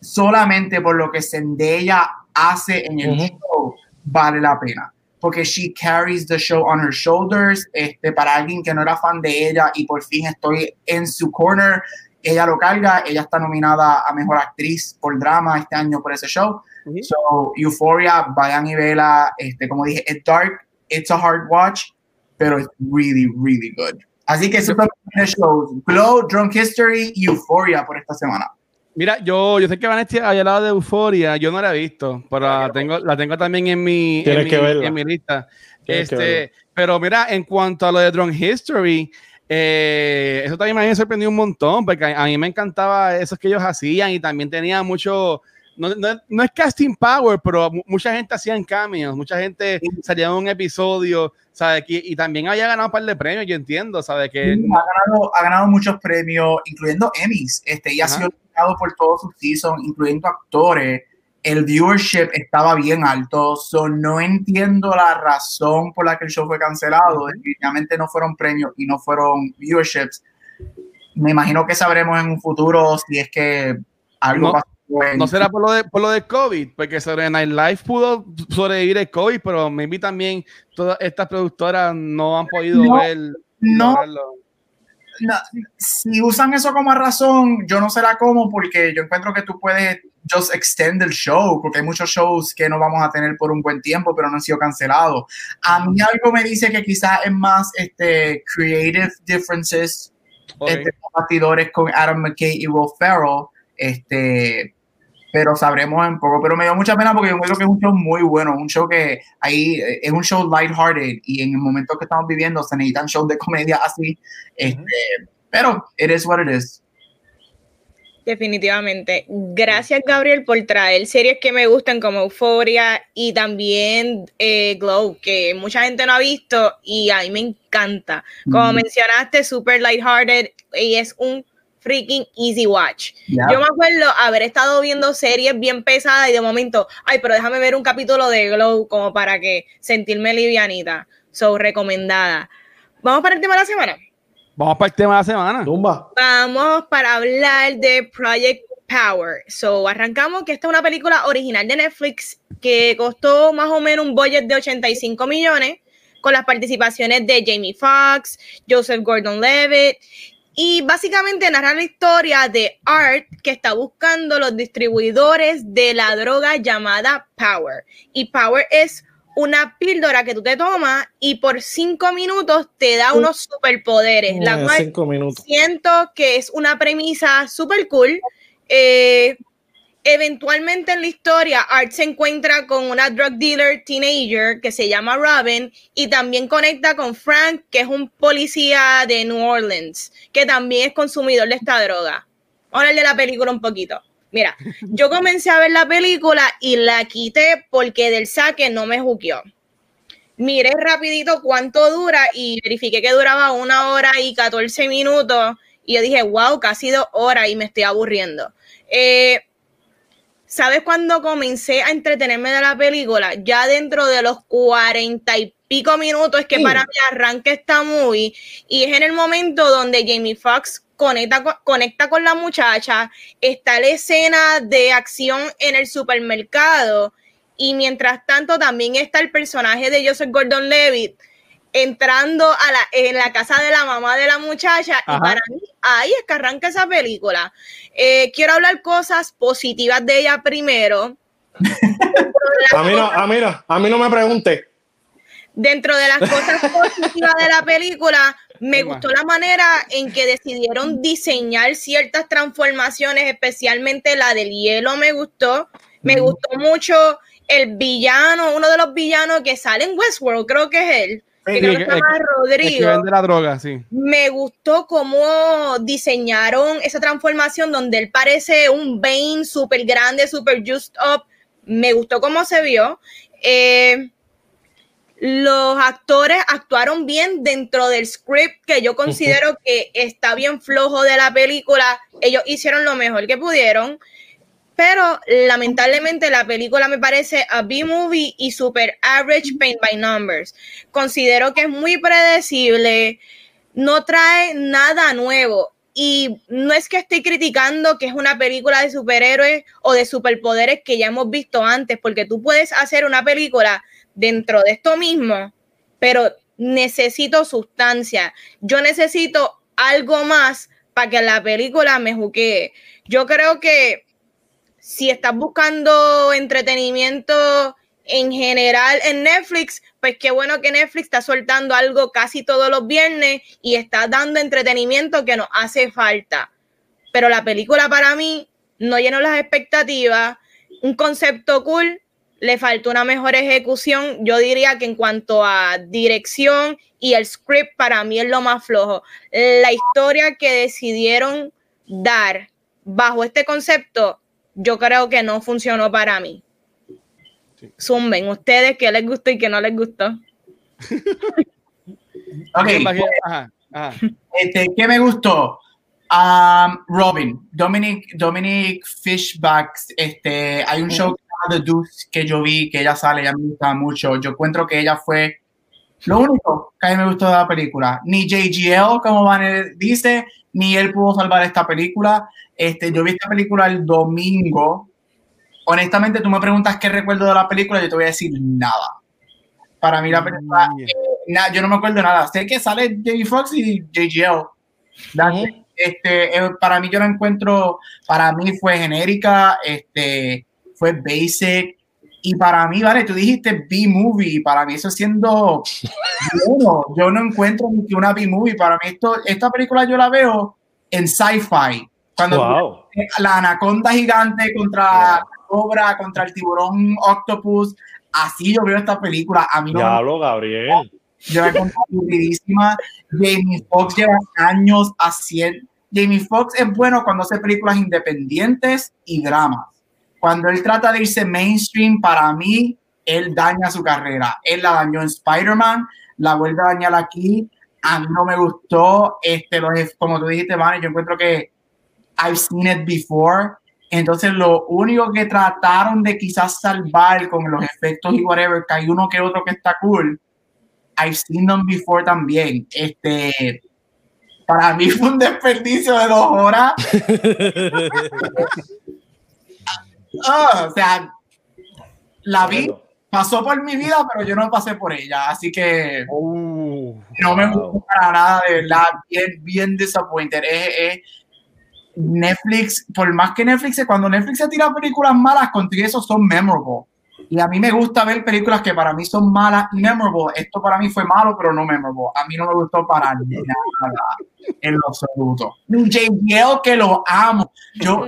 solamente por lo que Zendaya hace en el show vale la pena. Porque she carries the show on her shoulders. Este, para alguien que no era fan de ella y por fin estoy en su corner, ella lo carga. Ella está nominada a mejor actriz por drama este año por ese show. So, Euphoria, vayan y vela. Este, como dije, it's dark, it's a hard watch, pero it's really, really good. Así que eso shows. Glow, Drunk History, Euphoria por esta semana. Mira, yo, yo sé que Vanessa había hablado de Euforia, yo no la he visto, pero la tengo, la tengo también en mi, en mi, en mi, lista. este, pero mira, en cuanto a lo de Drone History, eh, eso también me sorprendió un montón, porque a, mí me encantaba eso que ellos hacían y también tenía mucho, no, no, no, es casting power, pero mucha gente hacía en cameos, mucha gente salía en un episodio, ¿sabes? Y, y, también había ganado un par de premios, yo entiendo, ¿sabes? Que... ha, ganado, ha ganado muchos premios, incluyendo Emmys, este, y ha sido por todos sus seasons, incluyendo actores, el viewership estaba bien alto. So, no entiendo la razón por la que el show fue cancelado. Definitivamente no fueron premios y no fueron viewerships. Me imagino que sabremos en un futuro si es que algo no, pasó. No será por lo, de, por lo de COVID, porque sobre Night Life pudo sobrevivir el COVID, pero maybe también todas estas productoras no han podido ver. No, si usan eso como razón, yo no sé la cómo, porque yo encuentro que tú puedes just extend el show, porque hay muchos shows que no vamos a tener por un buen tiempo, pero no han sido cancelados. A mí algo me dice que quizás es más este, creative differences entre los partidores con Adam McKay y Will Ferrell, este, pero sabremos un poco. Pero me dio mucha pena porque yo creo que es un show muy bueno, un show que ahí eh, es un show lighthearted y en el momento que estamos viviendo se necesitan shows de comedia así. Este, pero it is what it is. Definitivamente. Gracias, Gabriel, por traer series que me gustan como Euphoria y también eh, Glow, que mucha gente no ha visto y a mí me encanta. Como mencionaste, super lighthearted y es un freaking easy watch. Yo me acuerdo haber estado viendo series bien pesadas y de momento, ay, pero déjame ver un capítulo de Glow como para que sentirme livianita. So, recomendada. ¿Vamos para el tema de la semana? Vamos para el tema de la semana. Vamos para hablar de Project Power. So, arrancamos que esta es una película original de Netflix que costó más o menos un budget de 85 millones con las participaciones de Jamie Foxx, Joseph Gordon-Levitt y básicamente narra la historia de Art que está buscando los distribuidores de la droga llamada Power. Y Power es una píldora que tú te tomas y por cinco minutos te da unos superpoderes. La cual cinco minutos. siento que es una premisa súper cool. Eh, eventualmente en la historia, Art se encuentra con una drug dealer teenager que se llama Robin y también conecta con Frank, que es un policía de New Orleans, que también es consumidor de esta droga. Vamos a hablar de la película un poquito. Mira, yo comencé a ver la película y la quité porque del saque no me juqueó. Miré rapidito cuánto dura y verifiqué que duraba una hora y 14 minutos y yo dije, wow, casi dos horas y me estoy aburriendo. Eh, ¿Sabes cuando comencé a entretenerme de la película? Ya dentro de los cuarenta y pico minutos que para mí arranca esta movie y es en el momento donde Jamie Foxx conecta, con- conecta con la muchacha, está la escena de acción en el supermercado y mientras tanto también está el personaje de Joseph Gordon-Levitt entrando a la, en la casa de la mamá de la muchacha y para mí ahí es que arranca esa película. Eh, quiero hablar cosas positivas de ella primero. A mí no, a mí no, a mí no me pregunte. Dentro de las cosas positivas de la película, me gustó la manera en que decidieron diseñar ciertas transformaciones, especialmente la del hielo me gustó. Me gustó mucho el villano, uno de los villanos que sale en Westworld, creo que es él. Que que que- que Rodrigo. vende la droga, sí. Me gustó cómo diseñaron esa transformación donde él parece un Bane súper grande, súper just up. Me gustó cómo se vio. Eh, los actores actuaron bien dentro del script que yo considero que está bien flojo de la película. Ellos hicieron lo mejor que pudieron. Pero lamentablemente la película me parece a B-movie y super average paint by numbers. Considero que es muy predecible, no trae nada nuevo. Y no es que estoy criticando que es una película de superhéroes o de superpoderes que ya hemos visto antes, porque tú puedes hacer una película dentro de esto mismo, pero necesito sustancia. Yo necesito algo más para que la película me juquee. Yo creo que si estás buscando entretenimiento en general en Netflix, pues qué bueno que Netflix está soltando algo casi todos los viernes y está dando entretenimiento que nos hace falta. Pero la película para mí no llenó las expectativas, un concepto cool, le faltó una mejor ejecución. Yo diría que en cuanto a dirección y el script, para mí es lo más flojo. La historia que decidieron dar bajo este concepto, yo creo que no funcionó para mí. Zumben, ustedes qué les gustó y qué no les gustó. Ok, Ajá, ajá. este, ¿qué me gustó? Um, Robin, Dominic, Dominic Fishback, este, hay un show que se llama The Deuce que yo vi, que ella sale, ella me gusta mucho. Yo encuentro que ella fue lo único que a mí me gustó de la película. Ni JGL, como Van dice, ni él pudo salvar esta película. Este, yo vi esta película el domingo. Honestamente, tú me preguntas qué recuerdo de la película, yo te voy a decir nada. Para mí la película, Mm. eh, na- yo no me acuerdo nada. Sé que sale Jamie Foxx y JGL. It. Este, eh, para mí yo la encuentro, para mí fue genérica, este, fue basic. Y para mí, vale, tú dijiste B-movie, para mí eso siendo bueno, yo no encuentro ni que una B-movie, para mí esto, esta película yo la veo en sci-fi. Cuando Wow. la anaconda gigante contra la cobra, contra el tiburón octopus. Así yo veo esta película. A mí no Diablo, Gabriel. yo la encontré aburridísima. Jamie Foxx lleva años haciendo. Jamie Foxx es bueno cuando hace películas independientes y dramas. Cuando él trata de irse mainstream, para mí, él daña su carrera. Él la dañó en Spider-Man, la vuelve a dañar aquí. A mí no me gustó. Este, los, como tú dijiste, Vane, yo encuentro que I've seen it before. Entonces, lo único que trataron de quizás salvar con los efectos y whatever, que hay uno que otro que está cool. I've seen them before también. Este, para mí fue un desperdicio de dos horas. Ah, o sea, la vi, pasó por mi vida, pero yo no pasé por ella. Así que Uh, no me Wow. gustó para nada, de verdad, bien, bien disappointed. Es, es Netflix, por más que Netflix, cuando Netflix se tira películas malas, contigo eso son memorable. Y a mí me gusta ver películas que para mí son malas y memorable. Esto para mí fue malo, pero no memorable. A mí no me gustó para nada en lo absoluto. JBL que lo amo. Yo,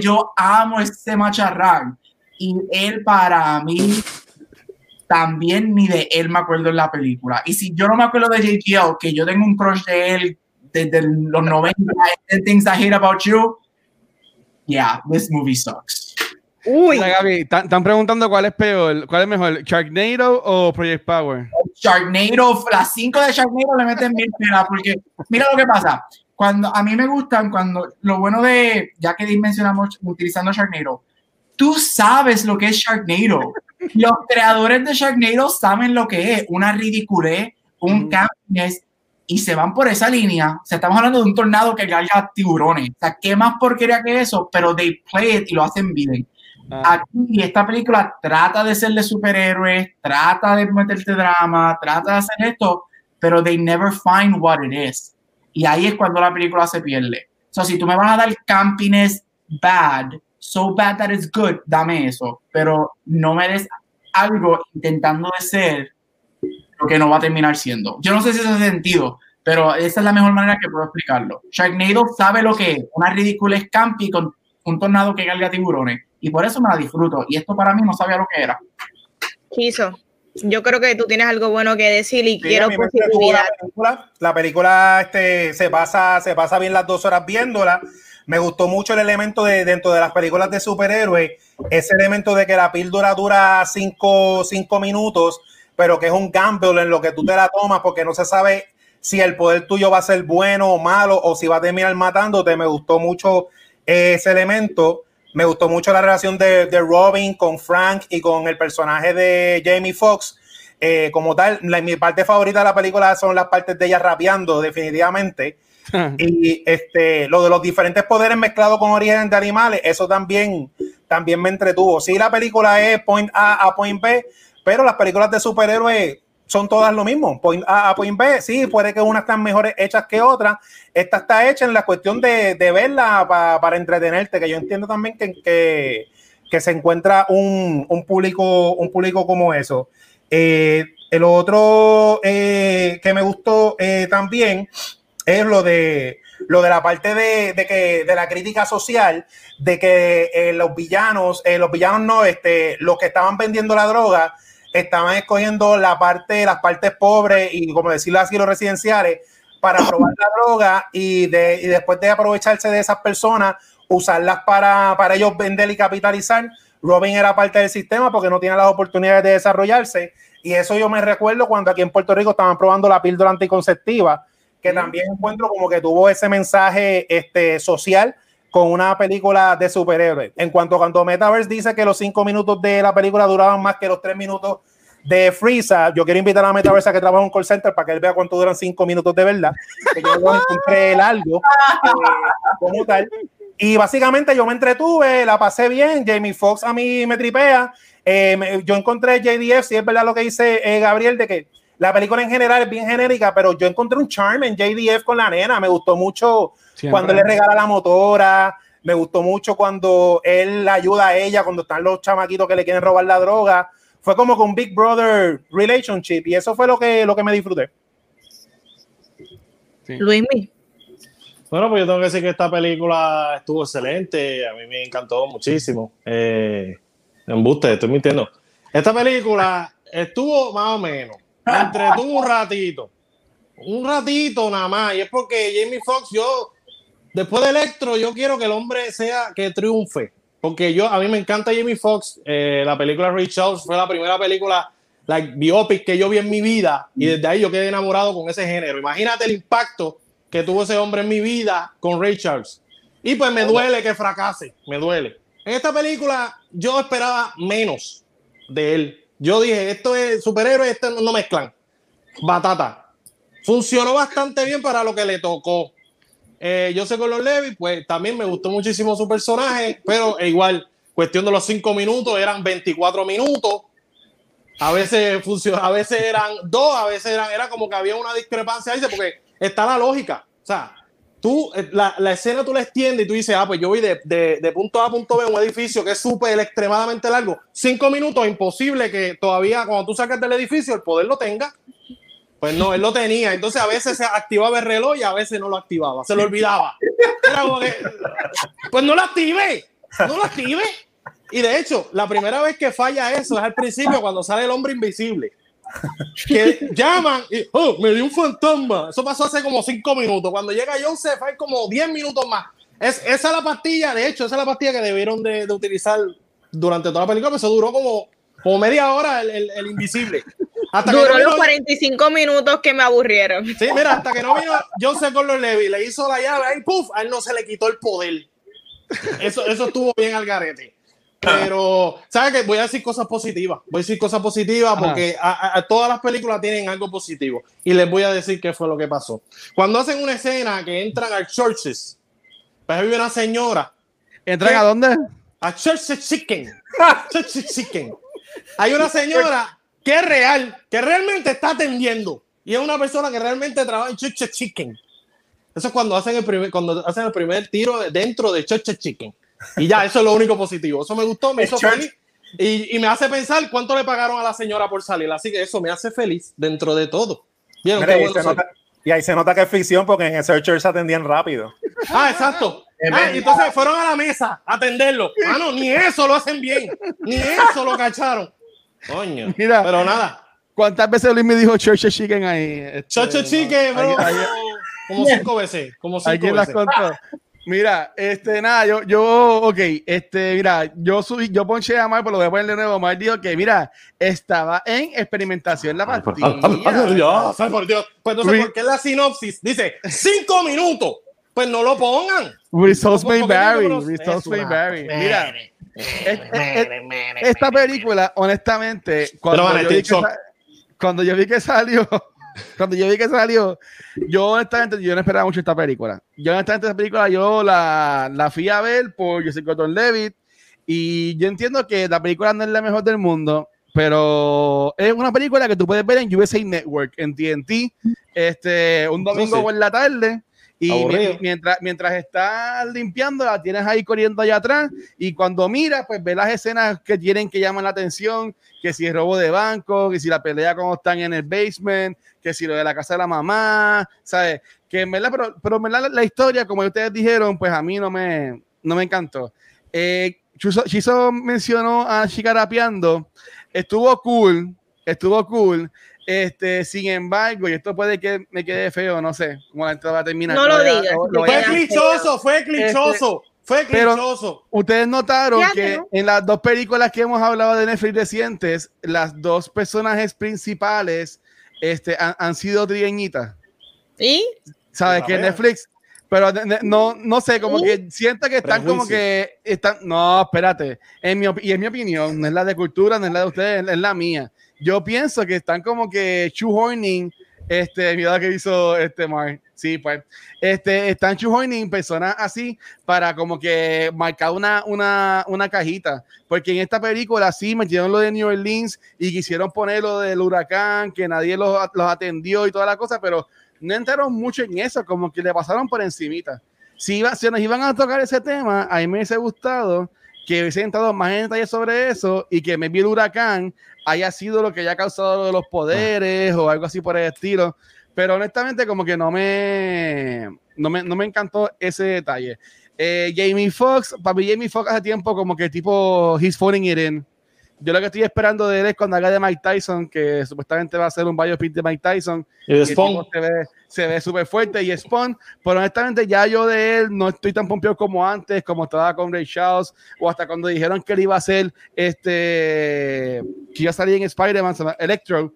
yo amo este macharrán. Y él para mí también ni de él me acuerdo en la película. Y si yo no me acuerdo de JGL, que yo tengo un crush de él desde los 90, Things I Hate About You, yeah, this movie sucks. Uy. están preguntando cuál es peor, cuál es mejor, Sharknado o Project Power. Sharknado, las 5 de Sharknado le meten bien pena, porque mira lo que pasa. Cuando a mí me gustan, cuando lo bueno de, ya que mencionamos utilizando Sharknado, tú sabes lo que es Sharknado. Los creadores de Sharknado saben lo que es una ridiculez, un campiness, y se van por esa línea. O sea, estamos hablando de un tornado que galga tiburones. O sea, ¿qué más porquería que eso? Pero they play it y lo hacen bien. Ah. Aquí esta película trata de ser de superhéroes, trata de meterte drama, trata de hacer esto, pero they never find what it is. Y ahí es cuando la película se pierde. O sea, si tú me vas a dar campiness bad, so bad that it's good, dame eso, pero no me des algo intentando de ser lo que no va a terminar siendo. Yo no sé si eso hace sentido, pero esa es la mejor manera que puedo explicarlo. Sharknado sabe lo que es, una ridícula campi con un tornado que carga tiburones, y por eso me la disfruto, y esto para mí no sabía lo que era. Quiso. Yo creo que tú tienes algo bueno que decir y quiero posibilidad. La película, la película este, se, pasa, se pasa bien las dos horas viéndola me gustó mucho el elemento de dentro de las películas de superhéroes, ese elemento de que la píldora dura cinco, cinco minutos, pero que es un gamble en lo que tú te la tomas porque no se sabe si el poder tuyo va a ser bueno o malo o si va a terminar matándote. Me gustó mucho ese elemento. Me gustó mucho la relación de, Robin con Frank y con el personaje de Jamie Foxx. Eh, como tal, mi parte favorita de la película son las partes de ella rapeando, definitivamente. y este, lo de los diferentes poderes mezclados con origen de animales, eso también, también me entretuvo. Sí, la película es point A a point B, pero las películas de superhéroes son todas lo mismo, point A a point B. Sí, puede que unas están mejores hechas que otras. Esta está hecha en la cuestión de, verla para entretenerte, que yo entiendo también que, que, se encuentra un, público, un público como eso. Eh, el otro eh, que me gustó eh, también es lo de lo de la parte de, que de la crítica social de que eh, los villanos los villanos no este los que estaban vendiendo la droga estaban escogiendo la parte las partes pobres y como decirlo así los residenciales para probar la droga y, de, y después de aprovecharse de esas personas usarlas para, para ellos vender y capitalizar. Robin era parte del sistema porque no tiene las oportunidades de desarrollarse. Y eso yo me recuerdo cuando aquí en Puerto Rico estaban probando la píldora anticonceptiva que también encuentro como que tuvo ese mensaje este, social con una película de superhéroes. En cuanto cuando Metaverse dice que los cinco minutos de la película duraban más que los tres minutos de Freeza, yo quiero invitar a Metaverse a que trabaje en un call center para que él vea cuánto duran cinco minutos de verdad, que yo lo encontré largo eh, como tal. Y básicamente yo me entretuve, la pasé bien, Jamie Foxx a mí me tripea, eh, yo encontré JDF, si es verdad lo que dice eh, Gabriel, de que la película en general es bien genérica, pero yo encontré un charm en JDF con la nena. Me gustó mucho cuando le regala la motora. Me gustó mucho cuando él la ayuda a ella, cuando están los chamaquitos que le quieren robar la droga. Fue como con Big Brother relationship y eso fue lo que, lo que me disfruté. Luis Bueno, pues yo tengo que decir que esta película estuvo excelente. A mí me encantó muchísimo. Eh, embuste, estoy mintiendo. Esta película estuvo más o menos me entretuvo un ratito. Un ratito nada más. Y es porque Jamie Foxx, yo, después de Electro, yo quiero que el hombre sea, que triunfe. Porque yo, a mí me encanta Jamie Foxx. Eh, la película Ray fue la primera película, like, biopic que yo vi en mi vida. Y desde ahí yo quedé enamorado con ese género. Imagínate el impacto que tuvo ese hombre en mi vida con Ray. Y pues me duele que fracase, me duele. En esta película yo esperaba menos de él. Yo dije, esto es superhéroes, esto no mezclan. Batata. Funcionó bastante bien para lo que le tocó. Eh, yo sé con los Levi, pues también me gustó muchísimo su personaje, pero igual, cuestión de los cinco minutos, eran 24 minutos. A veces funcionó, a veces eran dos, a veces eran, era como que había una discrepancia ahí, porque está la lógica. O sea, tú, eh, la, la, escena tú la extiendes y tú dices, ah, pues yo voy de, de, de punto A a punto B un edificio que es súper extremadamente largo. Cinco minutos, imposible que todavía cuando tú sacas del edificio el poder lo tenga. Pues no, él lo tenía. Entonces a veces se activaba el reloj y a veces no lo activaba. Se lo olvidaba. Pues no lo active. No lo active. Y de hecho, la primera vez que falla eso es al principio cuando sale el hombre invisible que llaman y oh, me dio un fantasma. Eso pasó hace como cinco minutos. Cuando llega Joseph hay como 10 minutos más. Es, esa es la pastilla, de hecho, esa es la pastilla que debieron de, de utilizar durante toda la película, pero eso duró como, como media hora el, el, invisible. Hasta duró los 45 minutos que me aburrieron. Sí, mira, hasta que no vino Joseph Gordon Levy, le hizo la llave ahí, puff, a él no se le quitó el poder. Eso, eso estuvo bien al garete. Pero, ¿sabes qué? Voy a decir cosas positivas. Voy a decir cosas positivas porque a, todas las películas tienen algo positivo. Y les voy a decir qué fue lo que pasó. Cuando hacen una escena que entran al churches, pues hay una señora. ¿Entran a dónde? A Churches Chicken. Churches Chicken. Hay una señora que es real, que realmente está atendiendo. Y es una persona que realmente trabaja en Churches Chicken. Eso es cuando hacen el primer, cuando hacen el primer tiro dentro de Churches Chicken. Y ya, eso es lo único positivo. Eso me gustó, me hizo feliz. Y, y, me hace pensar cuánto le pagaron a la señora por salir. Así que eso me hace feliz dentro de todo. ¿Vieron? y ahí se nota que es ficción porque en Searcher se atendían rápido. Ah, exacto. Ah, entonces fueron a la mesa a atenderlo. Ah, no, ni eso lo hacen bien. Ni eso lo cacharon. Coño. Mira, pero nada. ¿Cuántas veces Luis me dijo Church Chicken ahí? Este, Church Chicken, bro. como cinco veces. Como cinco veces. las contó? Mira, este, nada, yo, yo, ok, este, mira, yo subí, yo ponché a Mar, pero lo voy a poner de nuevo. Mar dijo que, mira, estaba en experimentación la partida. Ay, Dios, por Dios. Pues no sé por qué la sinopsis dice cinco minutos. Pues no lo pongan. Results may vary. Results may vary. Mira, esta película, honestamente, cuando yo, vi que, cuando yo vi que salió cuando yo vi que salió, yo honestamente yo no esperaba mucho esta película. Yo honestamente esta película yo la, la fui a ver por Joseph Gordon-Levitt y yo entiendo que la película no es la mejor del mundo, pero es una película que tú puedes ver en USA Network, en TNT, este, un domingo por la tarde. Y mientras, mientras estás limpiando, la tienes ahí corriendo allá atrás. Y cuando miras, pues ves las escenas que tienen que llaman la atención: que si es robo de banco, que si la pelea como están en el basement, que si lo de la casa de la mamá, ¿sabes? Que en verdad, pero, pero la, historia, como ustedes dijeron, pues a mí no me, no me encantó. Eh, Chiso, mencionó a Chicarapeando, estuvo cool, estuvo cool. Este, sin embargo, y esto puede que me quede feo, no sé cómo la va a terminar. No lo digas. Fue clichoso, fue clichoso. fue clichoso. ustedes notaron que en las dos películas que hemos hablado de Netflix recientes, las dos personajes principales este, han, sido trigueñitas. ¿Y? ¿Sabes? Que Netflix, pero no, no sé, como que siento que están como que están, no, espérate, en mi, y en mi opinión, no es la de cultura, no es la de ustedes, es la mía. Yo pienso que están como que shoehorning, este, mira que hizo este Mark, sí, pues, este, están shoehorning personas así para como que marcar una, una, una cajita, porque en esta película sí metieron lo de New Orleans y quisieron poner lo del huracán, que nadie los, los atendió y toda la cosa, pero no entraron mucho en eso, como que le pasaron por encimita. Si, iba, si nos iban a tocar ese tema, a mí me hubiese gustado que hubiese entrado más en detalle sobre eso y que me vi el huracán haya sido lo que haya causado lo de los poderes o algo así por el estilo. Pero honestamente, como que no me, no me, no me encantó ese detalle. Eh, Jamie Foxx, papi Jamie Foxx hace tiempo como que tipo, he's falling it in. Yo lo que estoy esperando de él es cuando haga de Mike Tyson, que supuestamente va a ser un biopic de Mike Tyson. Y Spawn. Se ve súper fuerte y Spawn, pero honestamente ya yo de él no estoy tan pompeado como antes, como estaba con Ray Charles, o hasta cuando dijeron que él iba a ser, este, que iba a salir en Spider-Man, Electro,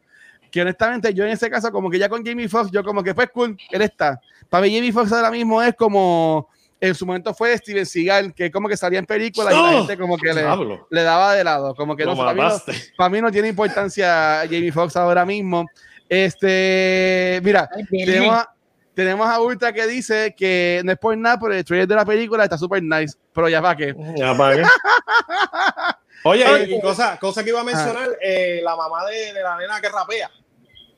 que honestamente yo en ese caso como que ya con Jamie Foxx, yo como que pues cool, él está. Para mí Jamie Foxx ahora mismo es como en su momento fue Steven Seagal, que como que salía en películas y la ¡Oh! gente como que le, le, daba de lado, como que no, para mí no, para mí no, tiene importancia Jamie Foxx ahora mismo. Este, mira, tenemos, a, tenemos a Ultra que dice que no es por nada, pero el trailer de la película está súper nice, pero ya para qué. Ya para qué. Oye, y cosa, cosa que iba a mencionar, eh, la mamá de, de, la nena que rapea.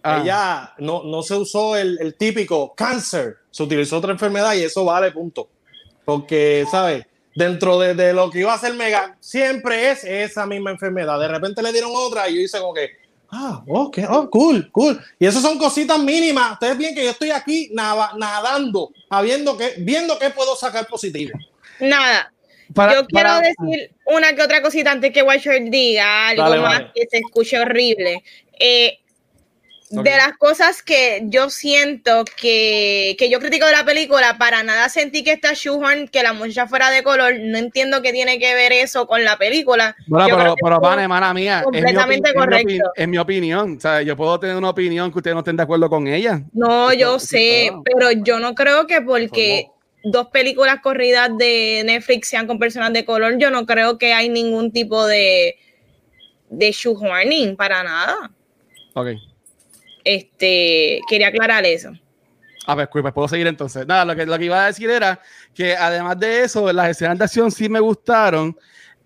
Ah. Ella no, no se usó el, el típico cáncer, se utilizó otra enfermedad y eso vale, punto. Porque, ¿sabes? Dentro de, de, lo que iba a ser Mega, siempre es esa misma enfermedad. De repente le dieron otra y yo hice como que, ah, ok, oh, cool, cool. Y eso son cositas mínimas. Ustedes ven que yo estoy aquí nadando, habiendo que, viendo qué puedo sacar positivo. Nada. yo quiero decir una que otra cosita antes que Watcher diga algo más que se escuche horrible. Eh, de las cosas que yo siento que, que, yo critico de la película, para nada sentí que está shoehorn, que la muchacha fuera de color. No entiendo qué tiene que ver eso con la película. Bueno, pero, pero Vane, hermana mía, completamente correcto. En mi, opinión, o sea, yo puedo tener una opinión que ustedes no estén de acuerdo con ella. No, yo sé, pero yo no creo que porque dos películas corridas de Netflix sean con personas de color, yo no creo que hay ningún tipo de, de shoehorning para nada. Ok. Este, quería aclarar eso. A ver, pues puedo seguir entonces. Nada, lo que, lo que iba a decir era que además de eso, las escenas de acción sí me gustaron,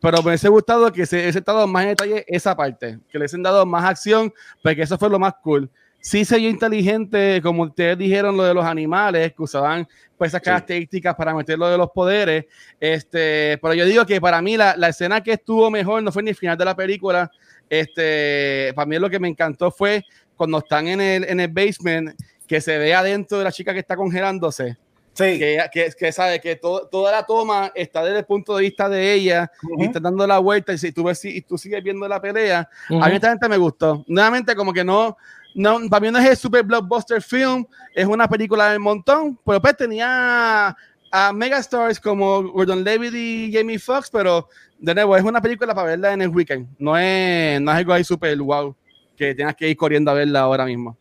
pero me hubiese gustado que se hubiese dado más en detalle esa parte, que le hubiesen dado más acción, porque eso fue lo más cool. Sí se vio inteligente, como ustedes dijeron, lo de los animales, que usaban pues, esas características para meter lo de los poderes. Este, pero yo digo que para mí la, la escena que estuvo mejor no fue ni el final de la película. Este, para mí lo que me encantó fue cuando están en el, en el basement, que se ve adentro de la chica que está congelándose. Sí. Que, que, que sabe que toda la toma está desde el punto de vista de ella y está dando la vuelta y si tú ves y tú sigues viendo la pelea, a mí esta gente me gustó. Nuevamente como que no, no para mí no es el super blockbuster film, es una película del montón, pero pues tenía a megastars como Gordon Levitt y Jamie Foxx, pero de nuevo es una película para verla en el weekend, no es, no es algo ahí super wow que tengas que ir corriendo a verla ahora mismo.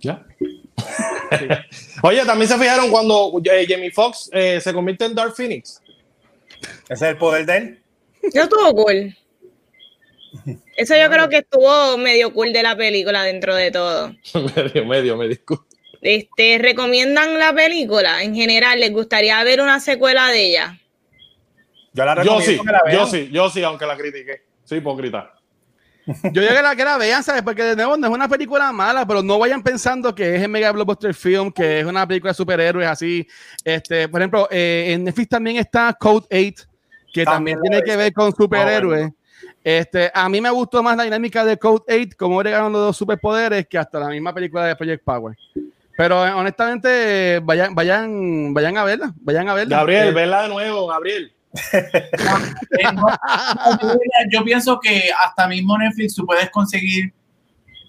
Ya. Oye, también se fijaron cuando eh, Jamie Foxx eh, se convierte en Dark Phoenix. ¿Ese es el poder de él? Yo estuvo cool. Eso yo creo que estuvo medio cool de la película dentro de todo. medio, medio, medio cool. Este, ¿recomiendan la película? En general, ¿les gustaría ver una secuela de ella? Yo la recomiendo yo sí, yo sí, yo sí, aunque la critiqué. Soy hipócrita. Yo digo que la, que la vean, ¿sabes? Porque de nuevo no es una película mala, pero no vayan pensando que es el mega blockbuster film, que es una película de superhéroes así. Este, por ejemplo, eh, en Netflix también está Code 8, que también, tiene que ver con superhéroes. Este, a mí me gustó más la dinámica de Code 8, como agregaron los dos superpoderes, que hasta la misma película de Project Power. Pero eh, honestamente, vayan, vayan, vayan a verla, vayan a verla. Gabriel, eh, verla de nuevo, Gabriel. yo pienso que hasta mismo Netflix tú puedes conseguir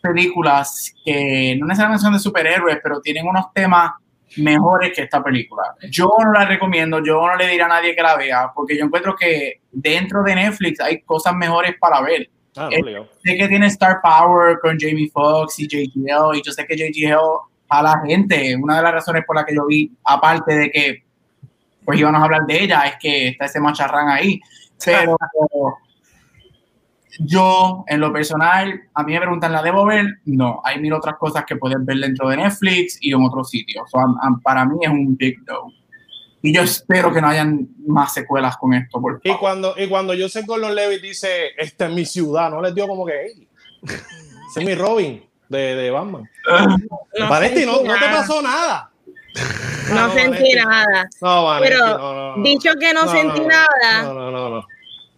películas que no necesariamente son de superhéroes, pero tienen unos temas mejores que esta película. Yo no la recomiendo, yo no le diré a nadie que la vea, porque yo encuentro que dentro de Netflix hay cosas mejores para ver. Ah, eh, sé que tiene Star Power con Jamie Foxx y JGL, y yo sé que JGL a la gente, una de las razones por las que yo vi, aparte de que pues íbamos a hablar de ella, es que está ese macharrán ahí. Pero yo, en lo personal, a mí me preguntan, ¿la debo ver? No, hay mil otras cosas que pueden ver dentro de Netflix y en otros sitios. para mí es un big no. Y yo espero que no hayan más secuelas con esto. y, cuando, y cuando yo sé con los Levi dice, esta es mi ciudad, no les digo como que, hey, ese es mi Robin de, de Batman. no, Parece, no, no te pasó nada. No, sentí nada. pero dicho que no, sentí nada,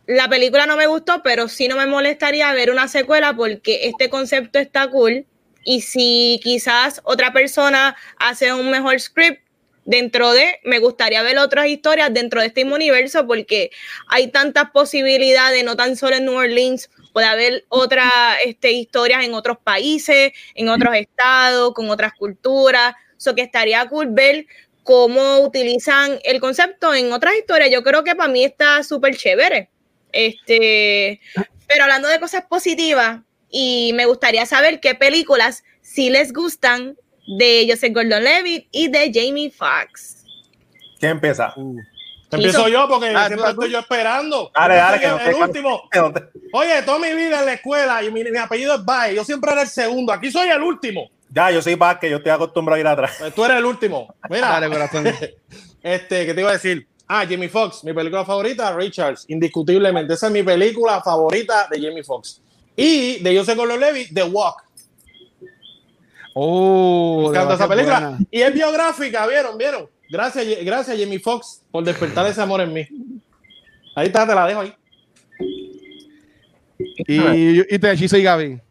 la película no me gustó, pero sí no me molestaría ver una secuela porque este concepto está cool. Y si quizás otra persona hace un mejor script dentro de, me gustaría ver otras historias dentro de este mismo universo porque hay tantas posibilidades, no tan solo en New Orleans, puede haber otras este, historias en otros países, en otros estados, con otras culturas. So que estaría cool ver cómo utilizan el concepto en otras historias. Yo creo que para mí está súper chévere. Este, pero hablando de cosas positivas, y me gustaría saber qué películas sí les gustan de Joseph Gordon Levitt y de Jamie Foxx. ¿Quién empieza? Uh. Empiezo yo porque ah, siempre estoy yo esperando. Dale, dale, que el último. Oye, toda mi vida en la escuela y mi, mi apellido es Bae. Yo siempre era el segundo. Aquí soy el último. Ya, yo soy que yo estoy acostumbrado a ir atrás. Pues tú eres el último. Mira. Dale, corazón. Este, ¿qué te iba a decir? Ah, Jamie Foxx, mi película favorita, Richards, indiscutiblemente. Esa es mi película favorita de Jamie Foxx. Y de Joseph Gordon-Levitt, The Walk. Oh, me encanta esa película. Y es biográfica, ¿vieron? ¿Vieron? Gracias, gracias Jamie Foxx por despertar ese amor en mí. Ahí está, te la dejo ahí. Y, y te hechizo y Gaby.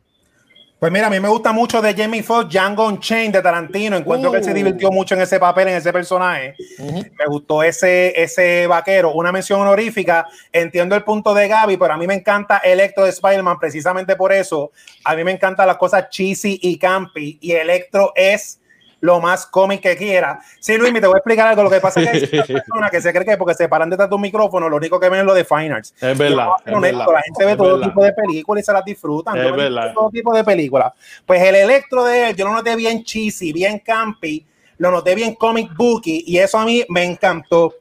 Pues mira, a mí me gusta mucho de Jamie Foxx, Django Unchained de Tarantino. Encuentro que él se uh. divirtió mucho en ese papel, en ese personaje. Me gustó ese, ese vaquero. Una mención honorífica. Entiendo el punto de Gaby, pero a mí me encanta Electro de Spider-Man precisamente por eso. A mí me encantan las cosas cheesy y campy. Y Electro es lo más cómic que quiera. Sí, Luis, me te voy a explicar algo. Lo que pasa es que hay personas que se cree que porque se paran detrás de un micrófono, lo único que ven es lo de Fine Arts. Es verdad. la gente ve todo tipo de películas y se las disfrutan. Es verdad. Todo tipo de películas. Pues el electro de él, yo lo noté bien cheesy, bien campy, lo noté bien comic booky y eso a mí me encantó.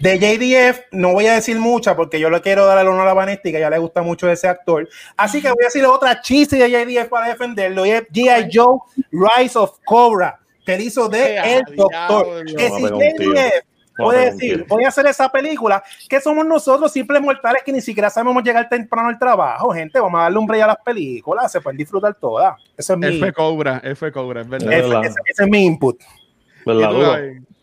De JDF no voy a decir mucha porque yo le quiero dar el honor a Vanetti, que ya le gusta mucho ese actor. Así que voy a decir otra cheesy de JDF para defenderlo y es G.I. Joe Rise of Cobra que hizo de El Doctor. Que si puede decir, voy a hacer esa película, que somos nosotros simples mortales que ni siquiera sabemos llegar temprano al trabajo, gente, vamos a darle un a las películas, se pueden disfrutar todas. Eso es mi... F cobra, F cobra, es verdad. ese, es mi input.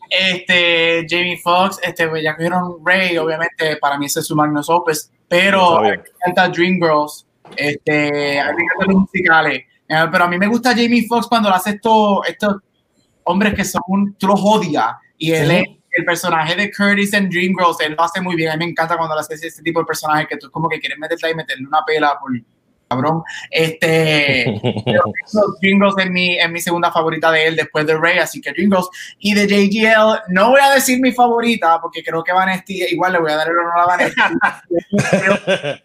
Este, Jamie Foxx, este, pues, ya cogieron Ray, obviamente, para mí ese es su magnus opus, pero me encanta Dreamgirls, este, a mí me encantan los musicales, eh, pero a mí me gusta Jamie Foxx cuando hace esto, esto hombres que son, tú los odias. Y él es el personaje de Curtis en Dreamgirls, él lo hace muy bien. A mí me encanta cuando hace este tipo de personaje que tú como que quieres meterte ahí y meterle una pela por cabrón. Este, Dreamgirls es mi, es mi segunda favorita de él después de Ray, así que Dreamgirls. Y de JGL, no voy a decir mi favorita porque creo que Vanesti, igual le voy a dar el honor a Vanesti.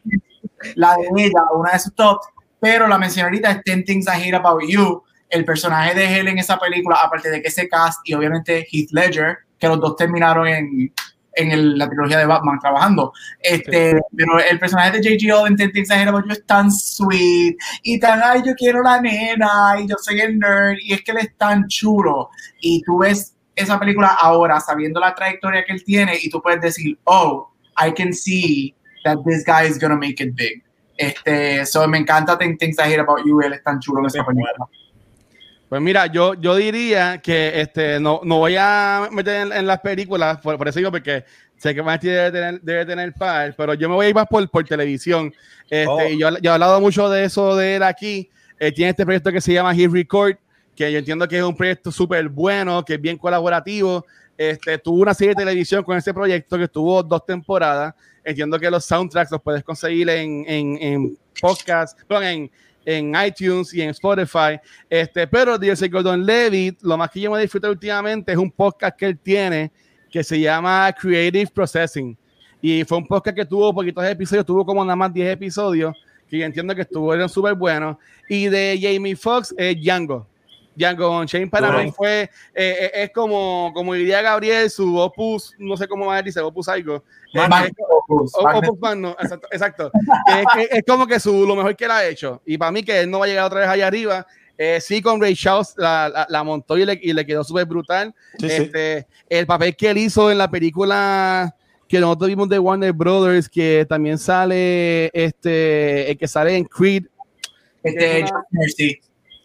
la de ella, una de sus tops, pero la mencioné ahorita es 10 Things I Hate About You el personaje de él en esa película, aparte de que ese cast y obviamente Heath Ledger, que los dos terminaron en, en la trilogía de Batman trabajando. Este, Pero el personaje de J.G. Owen, exagerado, yo es tan sweet y tan, ay, yo quiero la nena y yo soy el nerd y es que él es tan chulo. Y tú ves esa película ahora sabiendo la trayectoria que él tiene y tú puedes decir, oh, I can see that this guy is gonna make it big. Este, so me encanta Ten Things I About You, él es tan chulo en esa película. Pues mira, yo, yo diría que este, no, no voy a meter en, las películas, por, eso digo, porque sé que Marty debe tener, debe tener par, pero yo me voy a ir más por, por televisión. Este, oh. y yo, yo, he hablado mucho de eso de él aquí. Eh, tiene este proyecto que se llama Hit Record, que yo entiendo que es un proyecto súper bueno, que es bien colaborativo. Este, tuvo una serie de televisión con ese proyecto que estuvo dos temporadas. Entiendo que los soundtracks los puedes conseguir en, en, en podcast, en, en iTunes y en Spotify. Este, pero dice Gordon Levitt, lo más que yo me disfruto últimamente es un podcast que él tiene que se llama Creative Processing. Y fue un podcast que tuvo poquitos episodios, tuvo como nada más 10 episodios, que yo entiendo que estuvieron súper buenos. Y de Jamie Foxx es Django. Django Unchained para mí fue, eh, eh, es como, como diría Gabriel, su opus, no sé cómo va a decir, opus algo. opus, exacto. es, como que su, lo mejor que él ha hecho. Y para mí que él no va a llegar otra vez allá arriba. Eh, sí, con Ray Charles la, la, montó y le, y le quedó súper brutal. este, El papel que él hizo en la película que nosotros vimos de Warner Brothers, que también sale, este, el que sale en Creed. Este,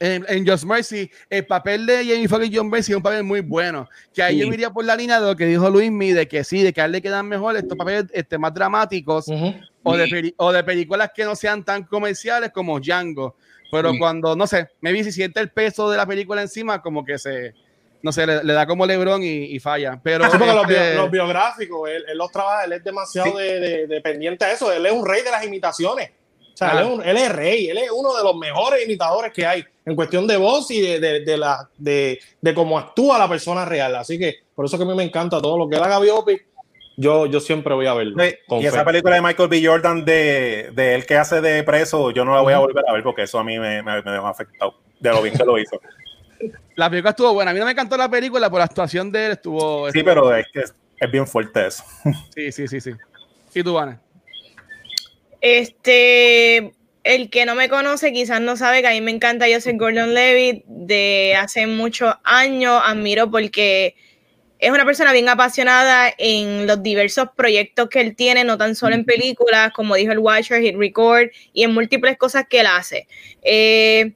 en, Just Mercy, el papel de Jamie Foxx y John Mercy es un papel muy bueno. Que ahí yo iría por la línea de lo que dijo Luis Mi, de que sí, de que a él le quedan mejor estos papeles este, más dramáticos o, de o de películas que no sean tan comerciales como Django. Pero cuando, no sé, me vi si siente el peso de la película encima, como que se, no sé, le, da como Lebron y, falla. Pero sí, los, este biográficos, él, los trabaja, él es demasiado dependiente de eso. Él es un rey de las imitaciones él, es rey, él es uno de los mejores imitadores que hay en cuestión de voz y de, la, de, cómo actúa la persona real. Así que por eso que a mí me encanta todo lo que él haga biopic. Yo, yo siempre voy a verlo. y esa película de Michael B. Jordan de, de él que hace de preso, yo no la voy a volver a ver porque eso a mí me, me, me afectado de lo bien que lo hizo. La película estuvo buena. A mí no me encantó la película, por la actuación de él estuvo. Sí, pero es que es, bien fuerte eso. Sí, sí, sí, sí. ¿Y tú, Ana? Este, el que no me conoce quizás no sabe que a mí me encanta Joseph Gordon Levitt de hace muchos años. Admiro porque es una persona bien apasionada en los diversos proyectos que él tiene, no tan solo en películas, como dijo el Watcher, Hit Record, y en múltiples cosas que él hace. Eh,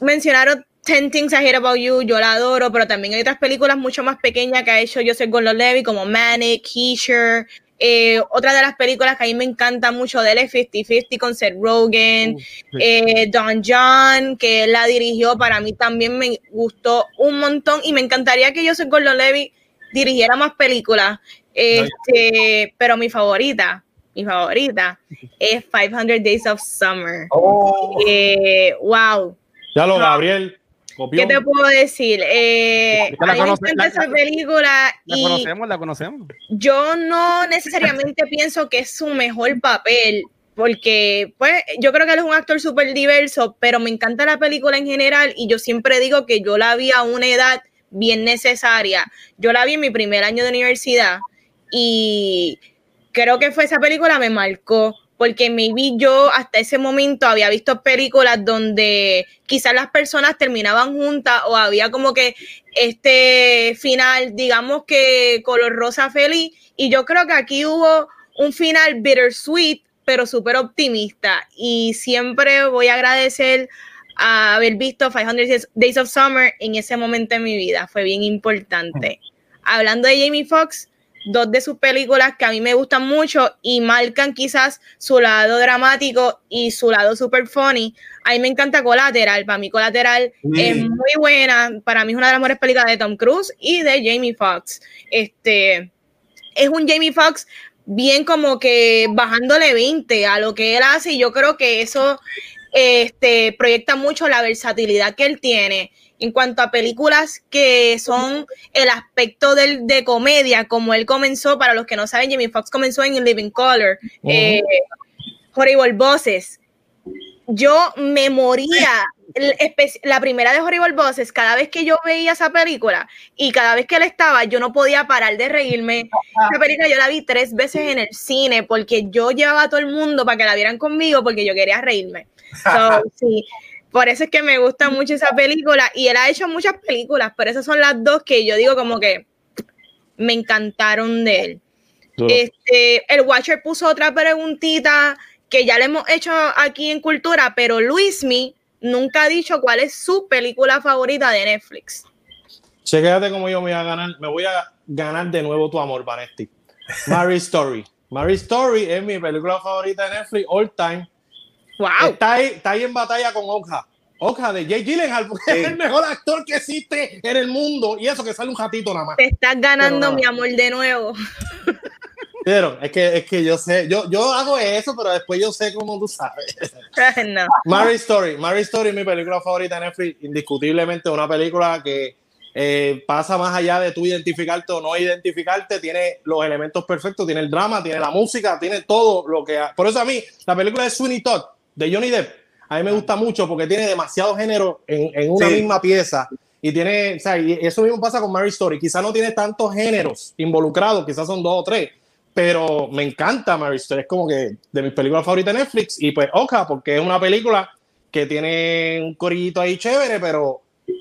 mencionaron Ten Things I Hate About You, yo la adoro, pero también hay otras películas mucho más pequeñas que ha hecho Joseph Gordon-Levitt, como Manic, Keisher, eh, otra de las películas que a mí me encanta mucho de él es 50-50 con Seth Rogen, uh, eh, Don John, que él la dirigió, para mí también me gustó un montón y me encantaría que Joseph Gordon-Levitt dirigiera más películas, este, pero mi favorita, mi favorita es 500 Days of Summer. Oh. Eh, wow. Ya lo, Gabriel. ¿Qué te puedo decir? Eh, a mí me encanta esa película. La conocemos, la conocemos. Yo no necesariamente pienso que es su mejor papel, porque pues yo creo que él es un actor súper diverso, pero me encanta la película en general y yo siempre digo que yo la vi a una edad bien necesaria. Yo la vi en mi primer año de universidad y creo que fue esa película me marcó porque maybe yo hasta ese momento había visto películas donde quizás las personas terminaban juntas o había como que este final, digamos que color rosa feliz, y yo creo que aquí hubo un final bittersweet, pero súper optimista, y siempre voy a agradecer a haber visto 500 Days of Summer en ese momento de mi vida, fue bien importante. Hablando de Jamie Foxx, dos de sus películas que a mí me gustan mucho y marcan quizás su lado dramático y su lado super funny. A mí me encanta Collateral, para mí Collateral es muy buena, para mí es una de las mejores películas de Tom Cruise y de Jamie Foxx. Este es un Jamie Foxx bien como que bajándole 20 a lo que él hace y yo creo que eso este, proyecta mucho la versatilidad que él tiene en cuanto a películas que son el aspecto del, de comedia, como él comenzó, para los que no saben, Jimmy Fox comenzó en Living Color, eh, Horrible Bosses. Yo me moría, la primera de Horrible Bosses, cada vez que yo veía esa película y cada vez que él estaba, yo no podía parar de reírme. Esa película yo la vi tres veces en el cine porque yo llevaba a todo el mundo para que la vieran conmigo porque yo quería reírme. sí, por eso es que me gusta mucho esa película y él ha hecho muchas películas, pero esas son las dos que yo digo como que me encantaron de él. Este, el Watcher puso otra preguntita que ya le hemos hecho aquí en Cultura, pero Luismi nunca ha dicho cuál es su película favorita de Netflix. Chequéate como yo me voy a ganar, me voy a ganar de nuevo tu amor, Vanesti. Mary Story. Mary Story es mi película favorita de Netflix all time. Está ahí, está ahí en batalla con Oja. Oja de Jay Gyllenhaal, porque es el mejor actor que existe en el mundo. Y eso que sale un ratito nada más. Te estás ganando mi amor de nuevo. Pero es que, es que yo sé, yo, yo hago eso, pero después yo sé cómo tú sabes. no. Mary Story. Mary Story es mi película favorita de Netflix. Indiscutiblemente una película que eh, pasa más allá de tú identificarte o no identificarte. Tiene los elementos perfectos, tiene el drama, tiene la música, tiene todo lo que... Por eso a mí, la película de Sweeney Todd de Johnny Depp, a mí me gusta mucho porque tiene demasiado género en, una misma pieza. Y tiene, o sea, y eso mismo pasa con Mary Story. Quizás no tiene tantos géneros involucrados, quizás son dos o tres, pero me encanta Mary Story. Es como que de mis películas favoritas de Netflix. Y pues, Oka, porque es una película que tiene un corillito ahí chévere, pero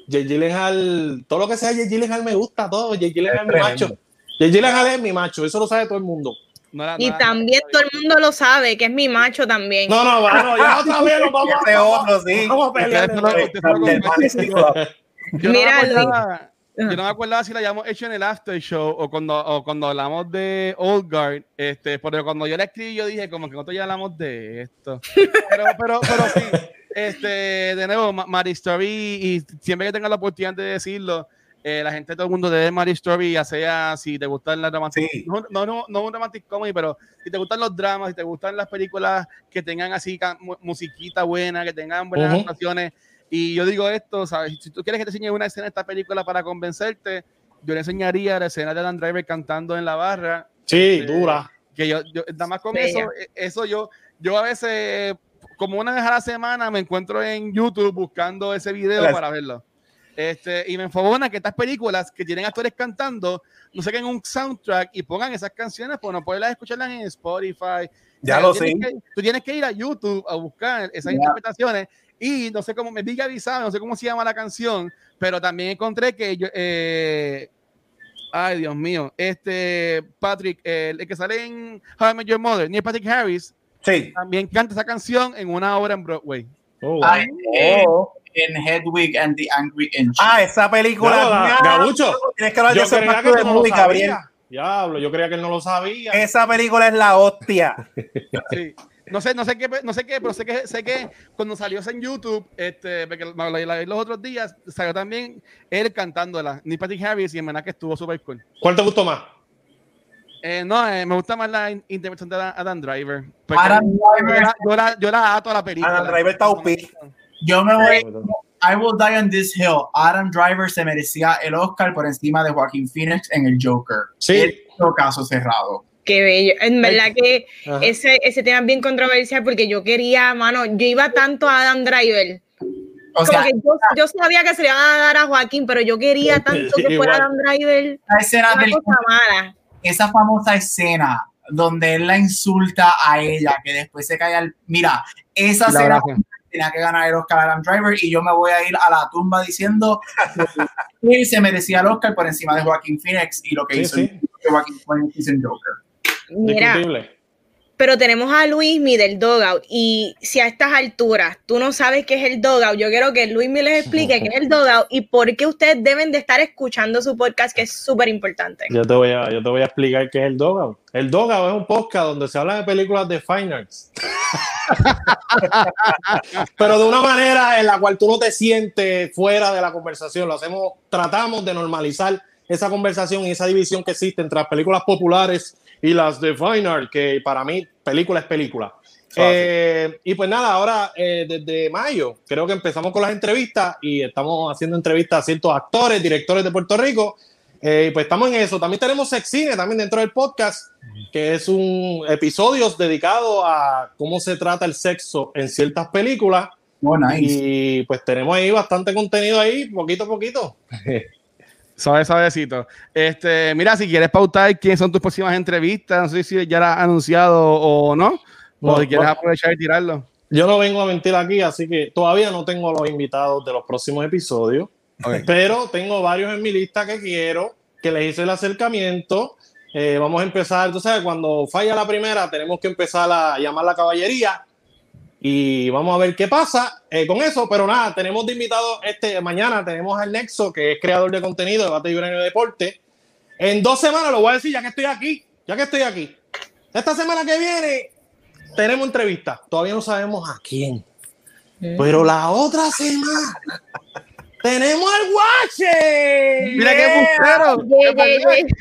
Jay Gyllenhaal, todo lo que sea Jay Gyllenhaal me gusta, todo. Jay Gyllenhaal es mi macho. Jay Gyllenhaal es mi macho, eso lo sabe todo el mundo y también todo el mundo lo sabe, que es mi macho también. No, no, bueno, ya otra vez nos vamos a otro, sí. Vamos a pelear. Yo Mira, no, yo no me acuerdo si la habíamos hecho en el after show o cuando, o cuando hablamos de Old Guard, este, porque cuando yo la escribí yo dije como que nosotros ya hablamos de esto. Pero, pero, pero sí, este, de nuevo, Mary Story, y siempre que tenga la oportunidad de decirlo, eh, la gente, todo el mundo debe Mary Story, ya sea si te gustan las dramas, no, no, no, un romantic comedy, pero si te gustan los dramas, si te gustan las películas que tengan así musiquita buena, que tengan buenas actuaciones. Y yo digo esto, ¿sabes? Si tú quieres que te enseñe una escena de esta película para convencerte, yo le enseñaría la escena de Dan Driver cantando en la barra. Sí, este, dura. Que yo, yo, nada más con eso, e, eso yo, yo a veces, como una vez a la semana, me encuentro en YouTube buscando ese video para verlo. Este, y me enfogona que estas películas que tienen actores cantando no saquen un soundtrack y pongan esas canciones, pues no poderlas escucharlas en Spotify. Ya lo sé. tú tienes que ir a YouTube a buscar esas interpretaciones y no sé cómo, me diga avisado, no sé cómo se llama la canción, pero también encontré que yo, eh, Ay, Dios mío. Este, Patrick, el, que sale en How I Met Your Mother, ni Patrick Harris, sí. también canta esa canción en una obra en Broadway. Oh, oh. En Hedwig and the Angry Inch. Ah, esa película. No, Gabucho. Tienes que hablar de ese que de no Gabriel. Diablo, yo creía que él no lo sabía. Esa película es la hostia. sí. No sé, no sé qué, no sé qué, pero sé que, sé que cuando salió en YouTube, este, los otros días, salió también él cantándola, ni Patrick Harris, y en verdad que estuvo súper cool. ¿Cuál te gustó más? Eh, no, eh, me gusta más la interpretación de Adam Driver. Adam Driver. Yo la, yo la, ato a la película. Adam Driver está UP. Yo me voy. I will die on this hill. Adam Driver se merecía el Oscar por encima de Joaquin Phoenix en el Joker. Sí. caso cerrado. Qué bello. En verdad que ese, ese tema es bien controversial porque yo quería, mano, yo iba tanto a Adam Driver. O sea, que yo, yo, sabía que se le iban a dar a Joaquín, pero yo quería tanto que fuera Adam Driver. La escena del, mala. Esa famosa escena donde él la insulta a ella, que después se cae al. Mira, esa escena tenía que ganar el Oscar a Adam Driver y yo me voy a ir a la tumba diciendo que él se merecía el Oscar por encima de Joaquín Phoenix y lo que hizo Joaquín Phoenix en Joker. Mira, pero tenemos a Luismi del Dogout y si a estas alturas tú no sabes qué es el Dogout, yo quiero que Luismi les explique qué es el Dogout y por qué ustedes deben de estar escuchando su podcast que es súper importante. Yo te voy a te voy a explicar qué es el Dogout. El Dogout es un podcast donde se habla de películas de fine pero de una manera en la cual tú no te sientes fuera de la conversación, lo hacemos tratamos de normalizar esa conversación y esa división que existe entre las películas populares y las de Fine Art, que para mí película es película. Eh, y pues nada, ahora eh, desde mayo creo que empezamos con las entrevistas y estamos haciendo entrevistas a ciertos actores, directores de Puerto Rico. Eh, pues estamos en eso. También tenemos Sexcine también dentro del podcast, que es un episodio dedicado a cómo se trata el sexo en ciertas películas. Oh, y pues tenemos ahí bastante contenido ahí, poquito a poquito. Suave, suavecito. Este, mira, si quieres pautar quiénes son tus próximas entrevistas, no sé si ya las has anunciado o no, o si quieres aprovechar y tirarlo. Yo no vengo a mentir aquí, así que todavía no tengo los invitados de los próximos episodios, pero tengo varios en mi lista que quiero, que les hice el acercamiento. Eh, vamos a empezar, tú sabes, cuando falla la primera, tenemos que empezar a llamar la caballería y vamos a ver qué pasa eh, con eso. Pero nada, tenemos de invitado este mañana, tenemos al Nexo, que es creador de contenido de Bate y de Deporte. En dos semanas lo voy a decir, ya que estoy aquí, ya que estoy aquí. Esta semana que viene tenemos entrevista. Todavía no sabemos a quién. Mm. Pero la otra semana tenemos al Guache. Mira qué bustero.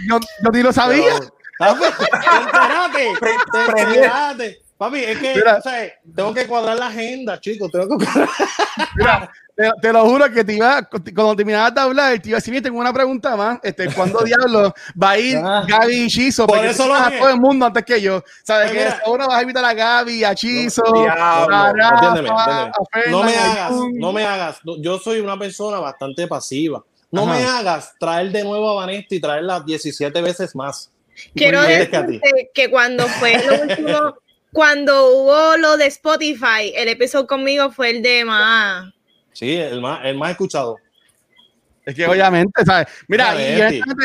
Yo, yo ni lo sabía. Espérate, espérate. Papi, es que, o sea, tengo que cuadrar la agenda, chicos. Tengo que Mira, te, lo juro que te iba, cuando terminabas de hablar, te iba a decir, tengo una pregunta más. Este, ¿Cuándo diablos va a ir ah. Gaby y Chizo? Por eso lo a todo el mundo antes que yo. ¿Sabes pues que ahora vas a invitar a Gaby, a Chizo, a No me hagas, no me hagas. Yo soy una persona bastante pasiva. No me hagas traer de nuevo a Vanessa y traerla 17 veces más. Quiero decirte que cuando fue lo último cuando hubo lo de Spotify, el episodio conmigo fue el de más. Sí, el más, el más escuchado. Es que obviamente, ¿sabes? Mira,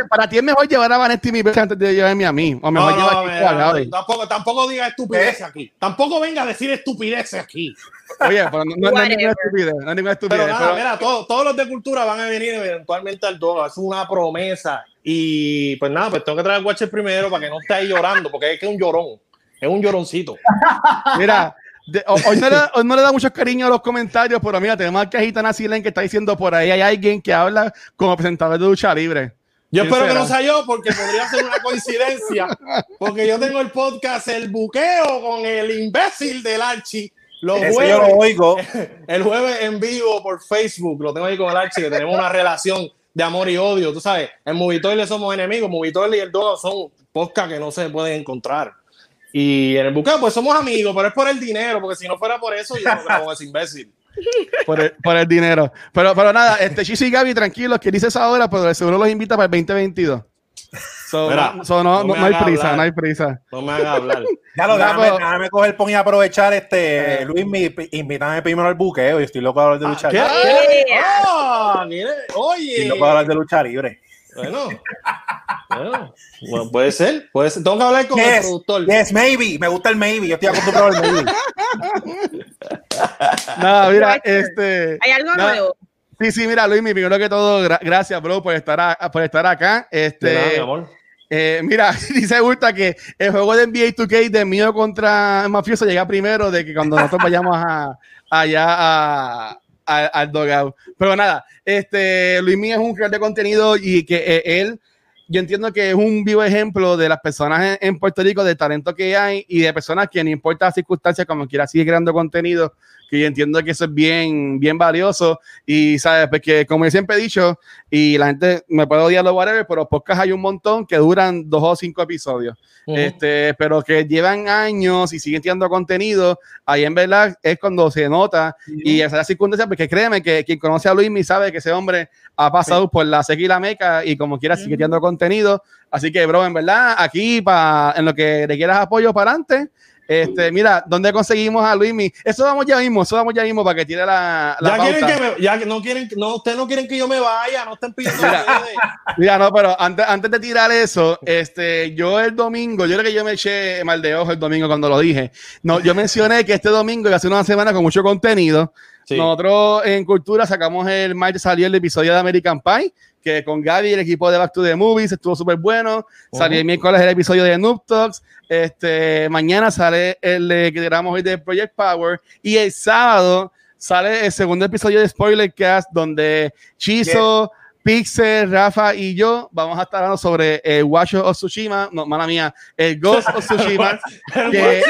para ti es mejor llevar a Vanetti mi vez antes de llevarme a mí. O mejor no, no, no, tampoco, tampoco diga estupidez aquí. Tampoco venga a decir estupidez aquí. Oye, pero no, no, es ninguna estupidez. No es ninguna estupidez. Pero nada, mira, todos los de cultura van a venir eventualmente al dogo. Es una promesa. Y pues nada, pues tengo que traer el Watcher primero para que no esté ahí llorando, porque es que es un llorón. Es un lloroncito. Mira, hoy, no le, da mucho cariño a los comentarios, pero mira, tenemos aquí a Gitana Silen que está diciendo por ahí hay alguien que habla como presentador de lucha libre. Yo espero que no sea yo, porque podría ser una coincidencia. Porque yo tengo el podcast El Buqueo con el imbécil del Archi. Los jueves, yo lo oigo. El jueves en vivo por Facebook. Lo tengo ahí con el Archi, que tenemos una relación de amor y odio. Tú sabes, en Movitoy le somos enemigos. Movitoy y el Dodo son podcasts que no se pueden encontrar. Y en el buqueo, pues somos amigos, pero es por el dinero, porque si no fuera por eso, yo no creo ese imbécil. Por el, por el, dinero. Pero, pero nada, este Chichi y Gaby, tranquilos, que dices ahora, pero seguro los invita para el 2022. So, no, no, no, hay prisa, no hay prisa. No me hagas hablar. ya lo déjame, déjame coger pon y aprovechar este Luis, me, invítame primero al buqueo y estoy loco a hablar de lucha libre. Ah, mire, oye. Estoy loco a hablar de lucha libre. Bueno. bueno, puede ser, puede ser. Tengo que hablar con el productor. Yes, maybe. Me gusta el maybe. Yo estoy acostumbrado al maybe. no, mira, este. Hay algo nuevo. Sí, sí, mira, Luis, mi primero que todo, gracias, bro, por estar, por estar acá. Este, eh, mira, dice Urta que el juego de NBA 2K de mío contra mafioso llega primero de que cuando nosotros vayamos a, allá a, al dogout. Pero nada, este, Luis Mía es un creador de contenido y que eh, él, yo entiendo que es un vivo ejemplo de las personas en, Puerto Rico, del talento que hay y de personas que no importa las circunstancias, como quiera, sigue creando contenido que yo entiendo que eso es bien, bien valioso. Y, ¿sabes? Porque, como yo siempre he dicho, y la gente me puede odiar los whatever, pero podcast hay un montón que duran dos o cinco episodios. este, pero que llevan años y siguen tirando contenido. Ahí en verdad es cuando se nota. Y esa es la circunstancia, porque créeme que quien conoce a Luis me sabe que ese hombre ha pasado por la seca y la meca y como quiera sigue tirando contenido. Así que, bro, en verdad, aquí para en lo que requieras apoyo para adelante, este, mira, ¿dónde conseguimos a Luismi? Eso vamos ya mismo, eso vamos ya mismo para que tire la, la ya quieren que me, ya no quieren, no, ustedes no quieren que yo me vaya, no estén pidiendo mira, mira, no, pero antes, antes de tirar eso, este, yo el domingo, yo creo que yo me eché mal de ojo el domingo cuando lo dije. No, yo mencioné que este domingo a ser una semana con mucho contenido. Nosotros en Cultura sacamos el martes salió el episodio de American Pie, que con Gaby el equipo de Back to the Movies estuvo súper bueno. Salió el miércoles el episodio de Noob Talks. Este, mañana sale el que grabamos hoy de Project Power. Y el sábado sale el segundo episodio de Spoiler Cast, donde Chizo, Pixel, Rafa y yo vamos a estar hablando sobre el Watch of Tsushima, no, mala mía, el Ghost of Tsushima, que es,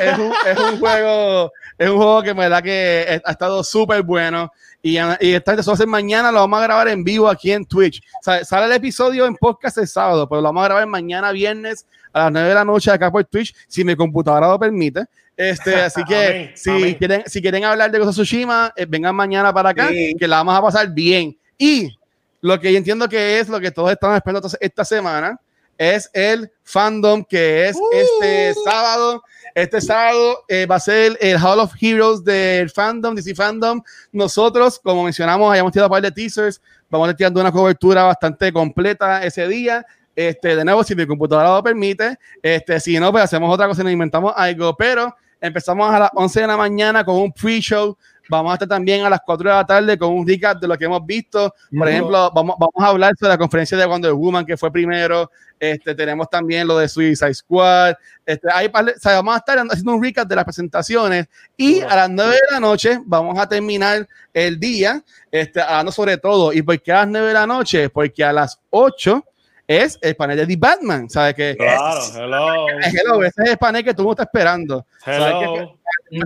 es, un, es, un, juego, es un juego que me da que ha estado súper bueno. Y, y esta hacer mañana, lo vamos a grabar en vivo aquí en Twitch. sale el episodio en podcast el sábado, pero lo vamos a grabar mañana viernes a las 9 de la noche acá por Twitch, si mi computadora lo permite. Este, así que si, Quieren, si quieren hablar de Ghost of Tsushima, eh, vengan mañana para acá, que la vamos a pasar bien. Y lo que yo entiendo que es lo que todos estamos esperando esta semana es el fandom que es este uh. sábado. Este sábado eh, va a ser el Hall of Heroes del fandom, DC Fandom. Nosotros, como mencionamos, hayamos tirado un par de teasers. Vamos a estar tirando una cobertura bastante completa ese día. Este, de nuevo, si mi computadora lo permite. Este, si no, pues hacemos otra cosa, nos inventamos algo. Pero empezamos a las 11 de la mañana con un pre-show Vamos a estar también a las 4 de la tarde con un recap de lo que hemos visto. Por ejemplo, vamos, vamos a hablar sobre la conferencia de Wonder Woman, que fue primero. Este, tenemos también lo de Suicide Squad. Este, hay, vamos a estar haciendo un recap de las presentaciones. Y a las 9 de la noche vamos a terminar el día este, hablando sobre todo. ¿Y por qué a las 9 de la noche? Porque a las 8 es el panel de The Batman. ¿Sabes qué? Claro, hello. Ese es el panel que tú no estás esperando. Hello.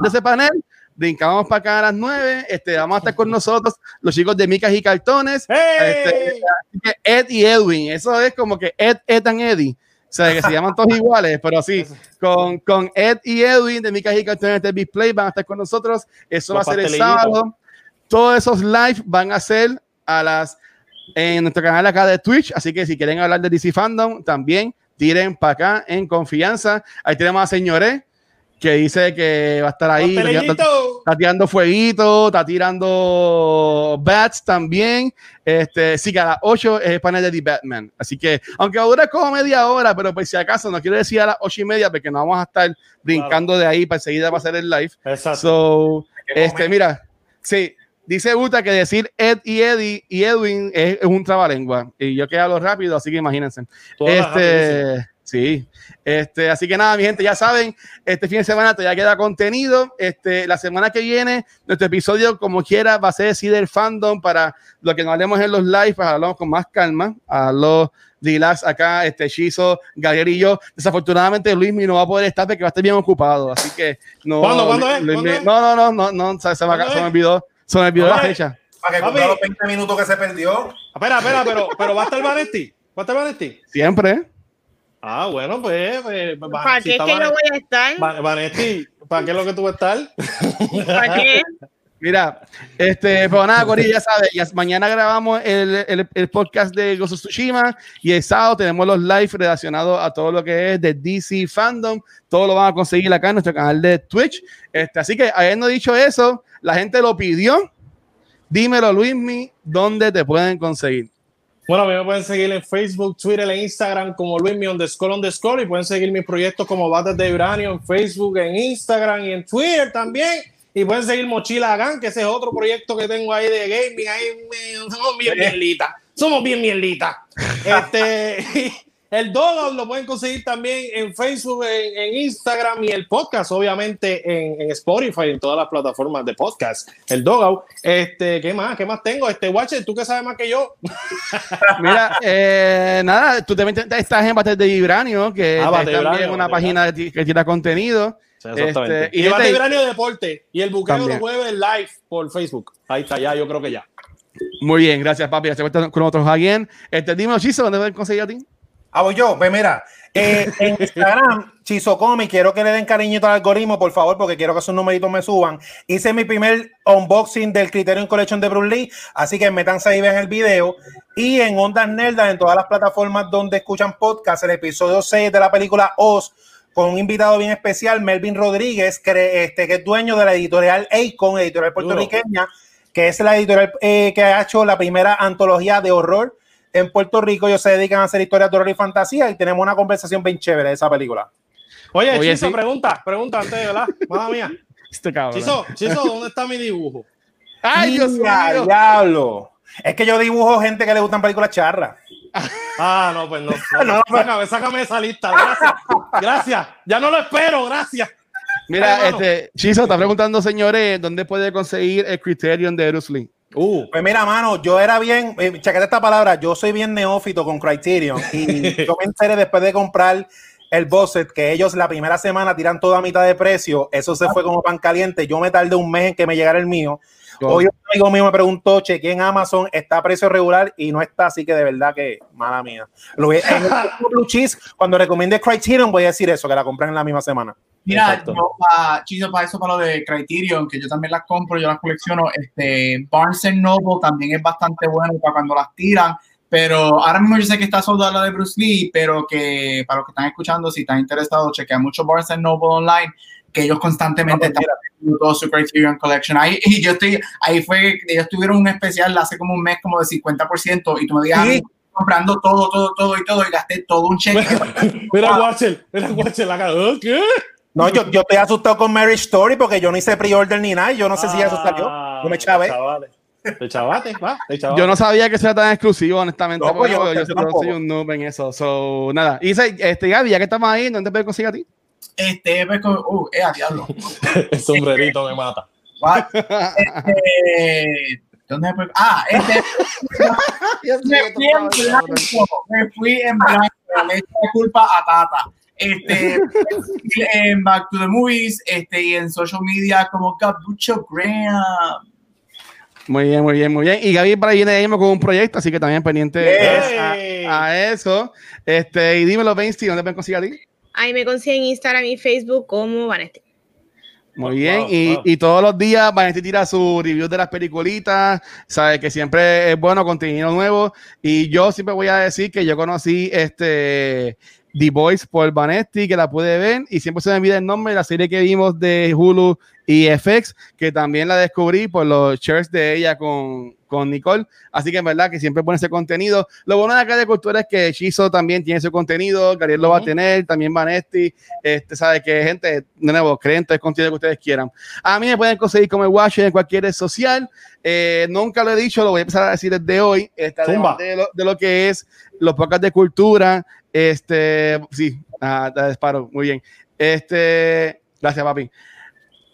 ese panel brincamos para acá a las 9. Este, vamos a estar con nosotros los chicos de Micas y Cartones. Este, Ed y Edwin. Eso es como que Ed, Ed and Eddie. O sea, que se llaman todos iguales, pero sí, con, con Ed y Edwin de Micas y Cartones de Display van a estar con nosotros. Eso va a ser el sábado. Todos esos live van a ser a las en nuestro canal acá de Twitch. Así que si quieren hablar de DC Fandom, también tiren para acá en confianza. Ahí tenemos a Señores que dice que va a estar ahí. Está, tirando fueguito, está tirando bats también. Este, sí, que a las 8 es el panel de The Batman. Así que, aunque dura como media hora, pero pues si acaso no quiero decir a las 8 y media, porque no vamos a estar brincando de ahí para seguir a hacer el live. Exacto. So, este, mira, sí, dice Buta que decir Ed y Eddie y Edwin es, un trabalengua. Y yo que hablo rápido, así que imagínense. este. Sí, este, así que nada, mi gente, ya saben, este fin de semana ya queda contenido. Este, la semana que viene, nuestro episodio, como quiera, va a ser decir el fandom para lo que nos hablemos en los live, para hablamos con más calma, a los relax acá, este Chizo, Gabriel y yo. Desafortunadamente, Luis no va a poder estar porque va a estar bien ocupado, así que no. ¿Cuándo, ¿cuándo es? no, no, no, no, no, se, se, me, se me olvidó, se me olvidó la fecha. Para que los 20 minutos que se perdió. Espera, espera, pero, pero va a estar Vanetti. ¿Va a estar Vanetti? Siempre. Ah, bueno, pues. pues, ¿Para qué es que yo voy a estar? Vanetti, ¿para qué es lo que tú vas a estar? ¿Para qué? Mira, este, pues nada, Cori, ya sabes, mañana grabamos el, el, el, podcast de Gozo Tsushima y el sábado tenemos los live relacionados a todo lo que es de DC Fandom. Todo lo van a conseguir acá en nuestro canal de Twitch. Este, así que, habiendo dicho eso, la gente lo pidió. Dímelo, Luismi, ¿dónde te pueden conseguir? Bueno, me pueden seguir en Facebook, Twitter e Instagram como Luis on the Underscore y pueden seguir mis proyectos como Bates de Uranio en Facebook, en Instagram y en Twitter también. Y pueden seguir Mochila Gan, que ese es otro proyecto que tengo ahí de gaming. Ahí somos bien mielitas. Somos bien mielitas. Este, El Dogout lo pueden conseguir también en Facebook, en, Instagram y el podcast, obviamente, en, Spotify, en todas las plataformas de podcast. El Dogout. Este, ¿qué más? ¿Qué más tengo? Este, Watcher, ¿tú qué sabes más que yo? Mira, eh, nada, tú también estás en Bater de Vibranio, que ah, es también una página que tira contenido. Este, y Bater de Vibranio Deporte. Y el buqueo lo mueve live por Facebook. Ahí está, ya, yo creo que ya. Muy bien, gracias, papi. Se con otros alguien. Este, dime, Chiso, ¿dónde pueden conseguir a ti? Ah, voy yo. Pues mira, eh, en Instagram, Chizocomi, quiero que le den cariñito al algoritmo, por favor, porque quiero que sus numeritos me suban. Hice mi primer unboxing del Criterion Collection de Bruce Lee, así que métanse ahí, ven el video. Y en Ondas Nerdas, en todas las plataformas donde escuchan podcast, el episodio 6 de la película Oz, con un invitado bien especial, Melvin Rodríguez, que, este, que es dueño de la editorial Acon, editorial puertorriqueña, que es la editorial eh, que ha hecho la primera antología de horror en Puerto Rico ellos se dedican a hacer historias de horror y fantasía y tenemos una conversación bien chévere de esa película. Oye, Chiso, pregunta, pregunta antes, ¿verdad? Madre mía. Este cabrón. Chiso, Chiso, ¿dónde está mi dibujo? ¡Ay, Dios mío! diablo! Es que yo dibujo gente que le gustan películas charras. Ah, no, pues no. no, pues. sácame, sácame esa lista. Gracias. Gracias. Ya no lo espero, gracias. Mira, este, Chiso está preguntando, señores, ¿dónde puede conseguir el Criterion de Bruce Lee? Uh. Pues mira, mano, yo era bien, eh, chequete esta palabra, yo soy bien neófito con Criterion y yo me enteré después de comprar el Bosset que ellos la primera semana tiran toda a mitad de precio, eso se fue como pan caliente, yo me tardé un mes en que me llegara el mío. Hoy un amigo mío me preguntó, chequé en Amazon, está a precio regular y no está, así que de verdad que, mala mía. Lo, en el Blue Cheese, cuando recomiende Criterion, voy a decir eso, que la compren en la misma semana. Mira, yo para, chido, para eso, para lo de Criterion, que yo también las compro, yo las colecciono, este, Barnes Noble también es bastante bueno para cuando las tiran, pero ahora mismo yo sé que está soldada la de Bruce Lee, pero que para los que están escuchando, si están interesados, chequean mucho Barnes Noble online, que ellos constantemente están haciendo todo su Criterion Collection. Ahí, y yo estoy, ahí fue, ellos tuvieron un especial hace como un mes como de 50%, y tú me digas, comprando todo, todo, todo y todo, y gasté todo un cheque. Mira, Watcher, mira, Watcher, la ¿qué? No, yo, yo estoy asustado con Marriage Story porque yo no hice pre-order ni nada. yo no sé si eso salió. No me chavé. Te chavate, va, Yo no sabía que sea tan exclusivo, honestamente. No, pues yo, yo, soy un noob en eso. So, nada. Y este, Gaby, ya que estamos ahí, ¿dónde puedes conseguir a ti? Este, pues, uh, eh, a diablo. El sombrerito me mata. Este, ¿Dónde me Ah, este. me, fui en blanco, me fui en blanco. Le eché culpa a Tata. Este, en Back to the Movies este, y en social media como Gabucho Graham. Muy bien, muy bien, muy bien. Y Gaby para ahí viene con un proyecto, así que también pendiente a, eso. Este, y dímelo, Bensti, ¿dónde pueden conseguir a ti? Ahí me consiguen Instagram y Facebook como Vanesti. Muy bien, y, y, todos los días Vanesti tira su review de las peliculitas, sabe que siempre es bueno, contenido nuevo, y yo siempre voy a decir que yo conocí este The Voice por Vanetti, que la pude ver, y siempre se me olvida el nombre, la serie que vimos de Hulu y FX, que también la descubrí por los shares de ella con, con Nicole. Así que en verdad que siempre pone ese contenido. Lo bueno de acá de cultura es que Shizo también tiene ese contenido, Gabriel lo va a tener, también Vanetti, este, sabe que gente, de nuevo, creen el contenido que ustedes quieran. A mí me pueden conseguir como el Watch en cualquier red social. Eh, nunca lo he dicho, lo voy a empezar a decir desde hoy. De, lo, de lo que es los podcasts de cultura, este, sí, ah, disparo, muy bien. Este, gracias, papi.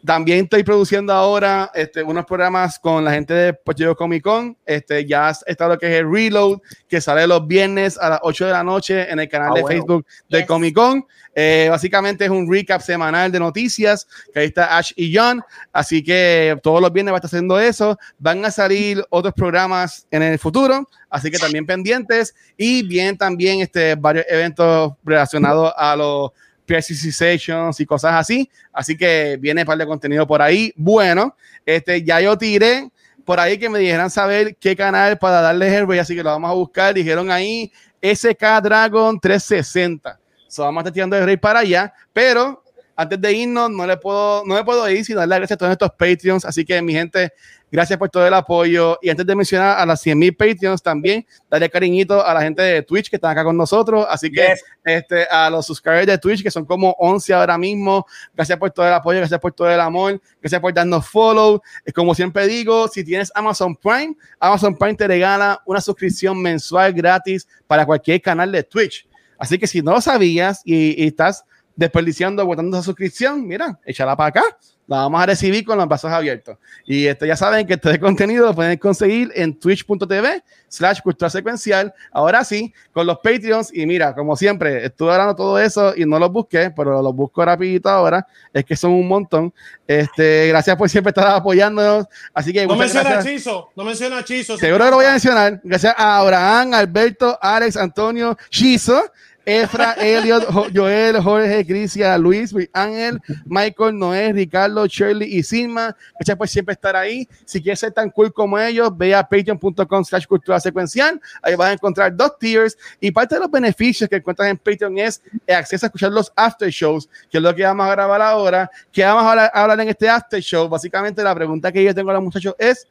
También estoy produciendo ahora este, unos programas con la gente de Puerto Comic Con. Este, ya está lo que es el Reload, que sale los viernes a las 8 de la noche en el canal ah, de Facebook de Comic Con. Eh, básicamente es un recap semanal de noticias, que ahí está Ash y John. Así que todos los viernes va a estar haciendo eso. Van a salir otros programas en el futuro, así que también pendientes. Y bien también este, varios eventos relacionados a los PSC Sessions y cosas así. Así que viene un par de contenido por ahí. Bueno, este, ya yo tiré por ahí que me dijeran saber qué canal para darles el así que lo vamos a buscar. Dijeron ahí SK Dragon 360. So, vamos a estar tirando el rey para allá, pero antes de irnos, no le puedo, no me puedo ir sin darle gracias a todos estos Patreons. Así que, mi gente, Gracias por todo el apoyo. Y antes de mencionar a las 100 mil Patreons, también darle cariñito a la gente de Twitch que están acá con nosotros. Así que este, a los subscribers de Twitch, que son como 11 ahora mismo, gracias por todo el apoyo, gracias por todo el amor, gracias por darnos follow. Como siempre digo, si tienes Amazon Prime, Amazon Prime te regala una suscripción mensual gratis para cualquier canal de Twitch. Así que si no lo sabías y, y estás desperdiciando, botando esa suscripción, mira, échala para acá la vamos a recibir con los brazos abiertos. Y esto ya saben que este contenido lo pueden conseguir en twitch.tv slash cultura secuencial. Ahora sí, con los Patreons. Y mira, como siempre, estuve hablando todo eso y no los busqué, pero los busco rapidito ahora. Es que son un montón. Este, gracias por siempre estar apoyándonos. Así que no menciona Chizo, no menciona Chizo. Seguro que lo voy a mencionar. Gracias a Abraham, Alberto, Alex, Antonio, Chizo. Efra, Elliot, Joel, Jorge, Cristian, Luis, Ángel, Michael, Noé, Ricardo, Shirley y Silma. Gracias por siempre estar ahí. Si quieres ser tan cool como ellos, ve a patreon.com slash cultura secuencial. Ahí vas a encontrar dos tiers y parte de los beneficios que encuentras en Patreon es acceso a escuchar los after shows, que es lo que vamos a grabar ahora. Que vamos a hablar, en este after show. Básicamente la pregunta que yo tengo a los muchachos es,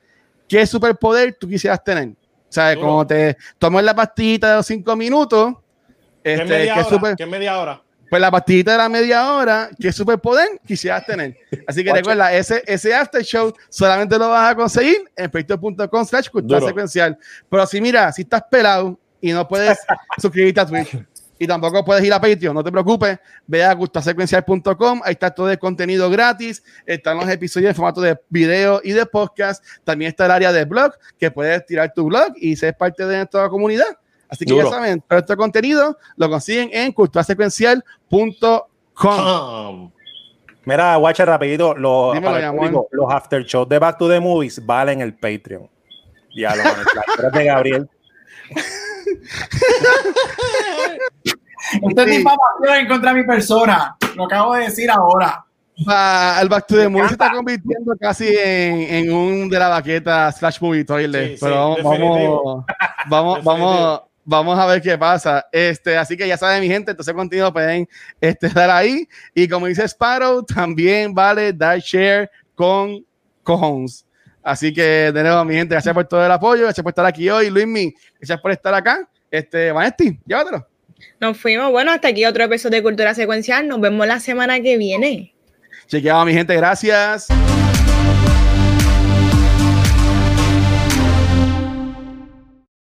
¿qué superpoder tú quisieras tener? O sea, como te tomas la pastillita de los cinco minutos, este, ¿Qué, media hora? ¿Qué media hora? Pues la pastillita de la media hora, ¿qué superpoder quisieras tener? Así que recuerda, ese, ese after show solamente lo vas a conseguir en patreon.com slash cultura secuencial. Pero si mira, si estás pelado y no puedes suscribirte a Twitch y tampoco puedes ir a Patreon, no te preocupes, ve a gustasecuencial.com, ahí está todo el contenido gratis, están los episodios en formato de video y de podcast, también está el área de blog, que puedes tirar tu blog y ser parte de nuestra comunidad. Así que ya saben, todo este contenido lo consiguen en culturasecuencial.com. Mira, guacha, rapidito, los, los after shows de Back to the Movies valen el Patreon. Ya lo de Gabriel. Este tipo en contra de mi persona. Lo acabo de decir ahora. el Back to the Movies se está convirtiendo casi en, un de la baqueta slash movie toilet. pero vamos, vamos, vamos, vamos a ver qué pasa. Este, así que ya saben, mi gente, entonces contenido pueden este, estar ahí. Y como dice Sparrow, también vale dar share con cojones. Así que de nuevo, mi gente, gracias por todo el apoyo, gracias por estar aquí hoy. Luismi, gracias por estar acá. Este, Vanesti, llévatelo. Nos fuimos. Bueno, hasta aquí otro episodio de Cultura Secuencial. Nos vemos la semana que viene. Chequeado, mi gente, gracias.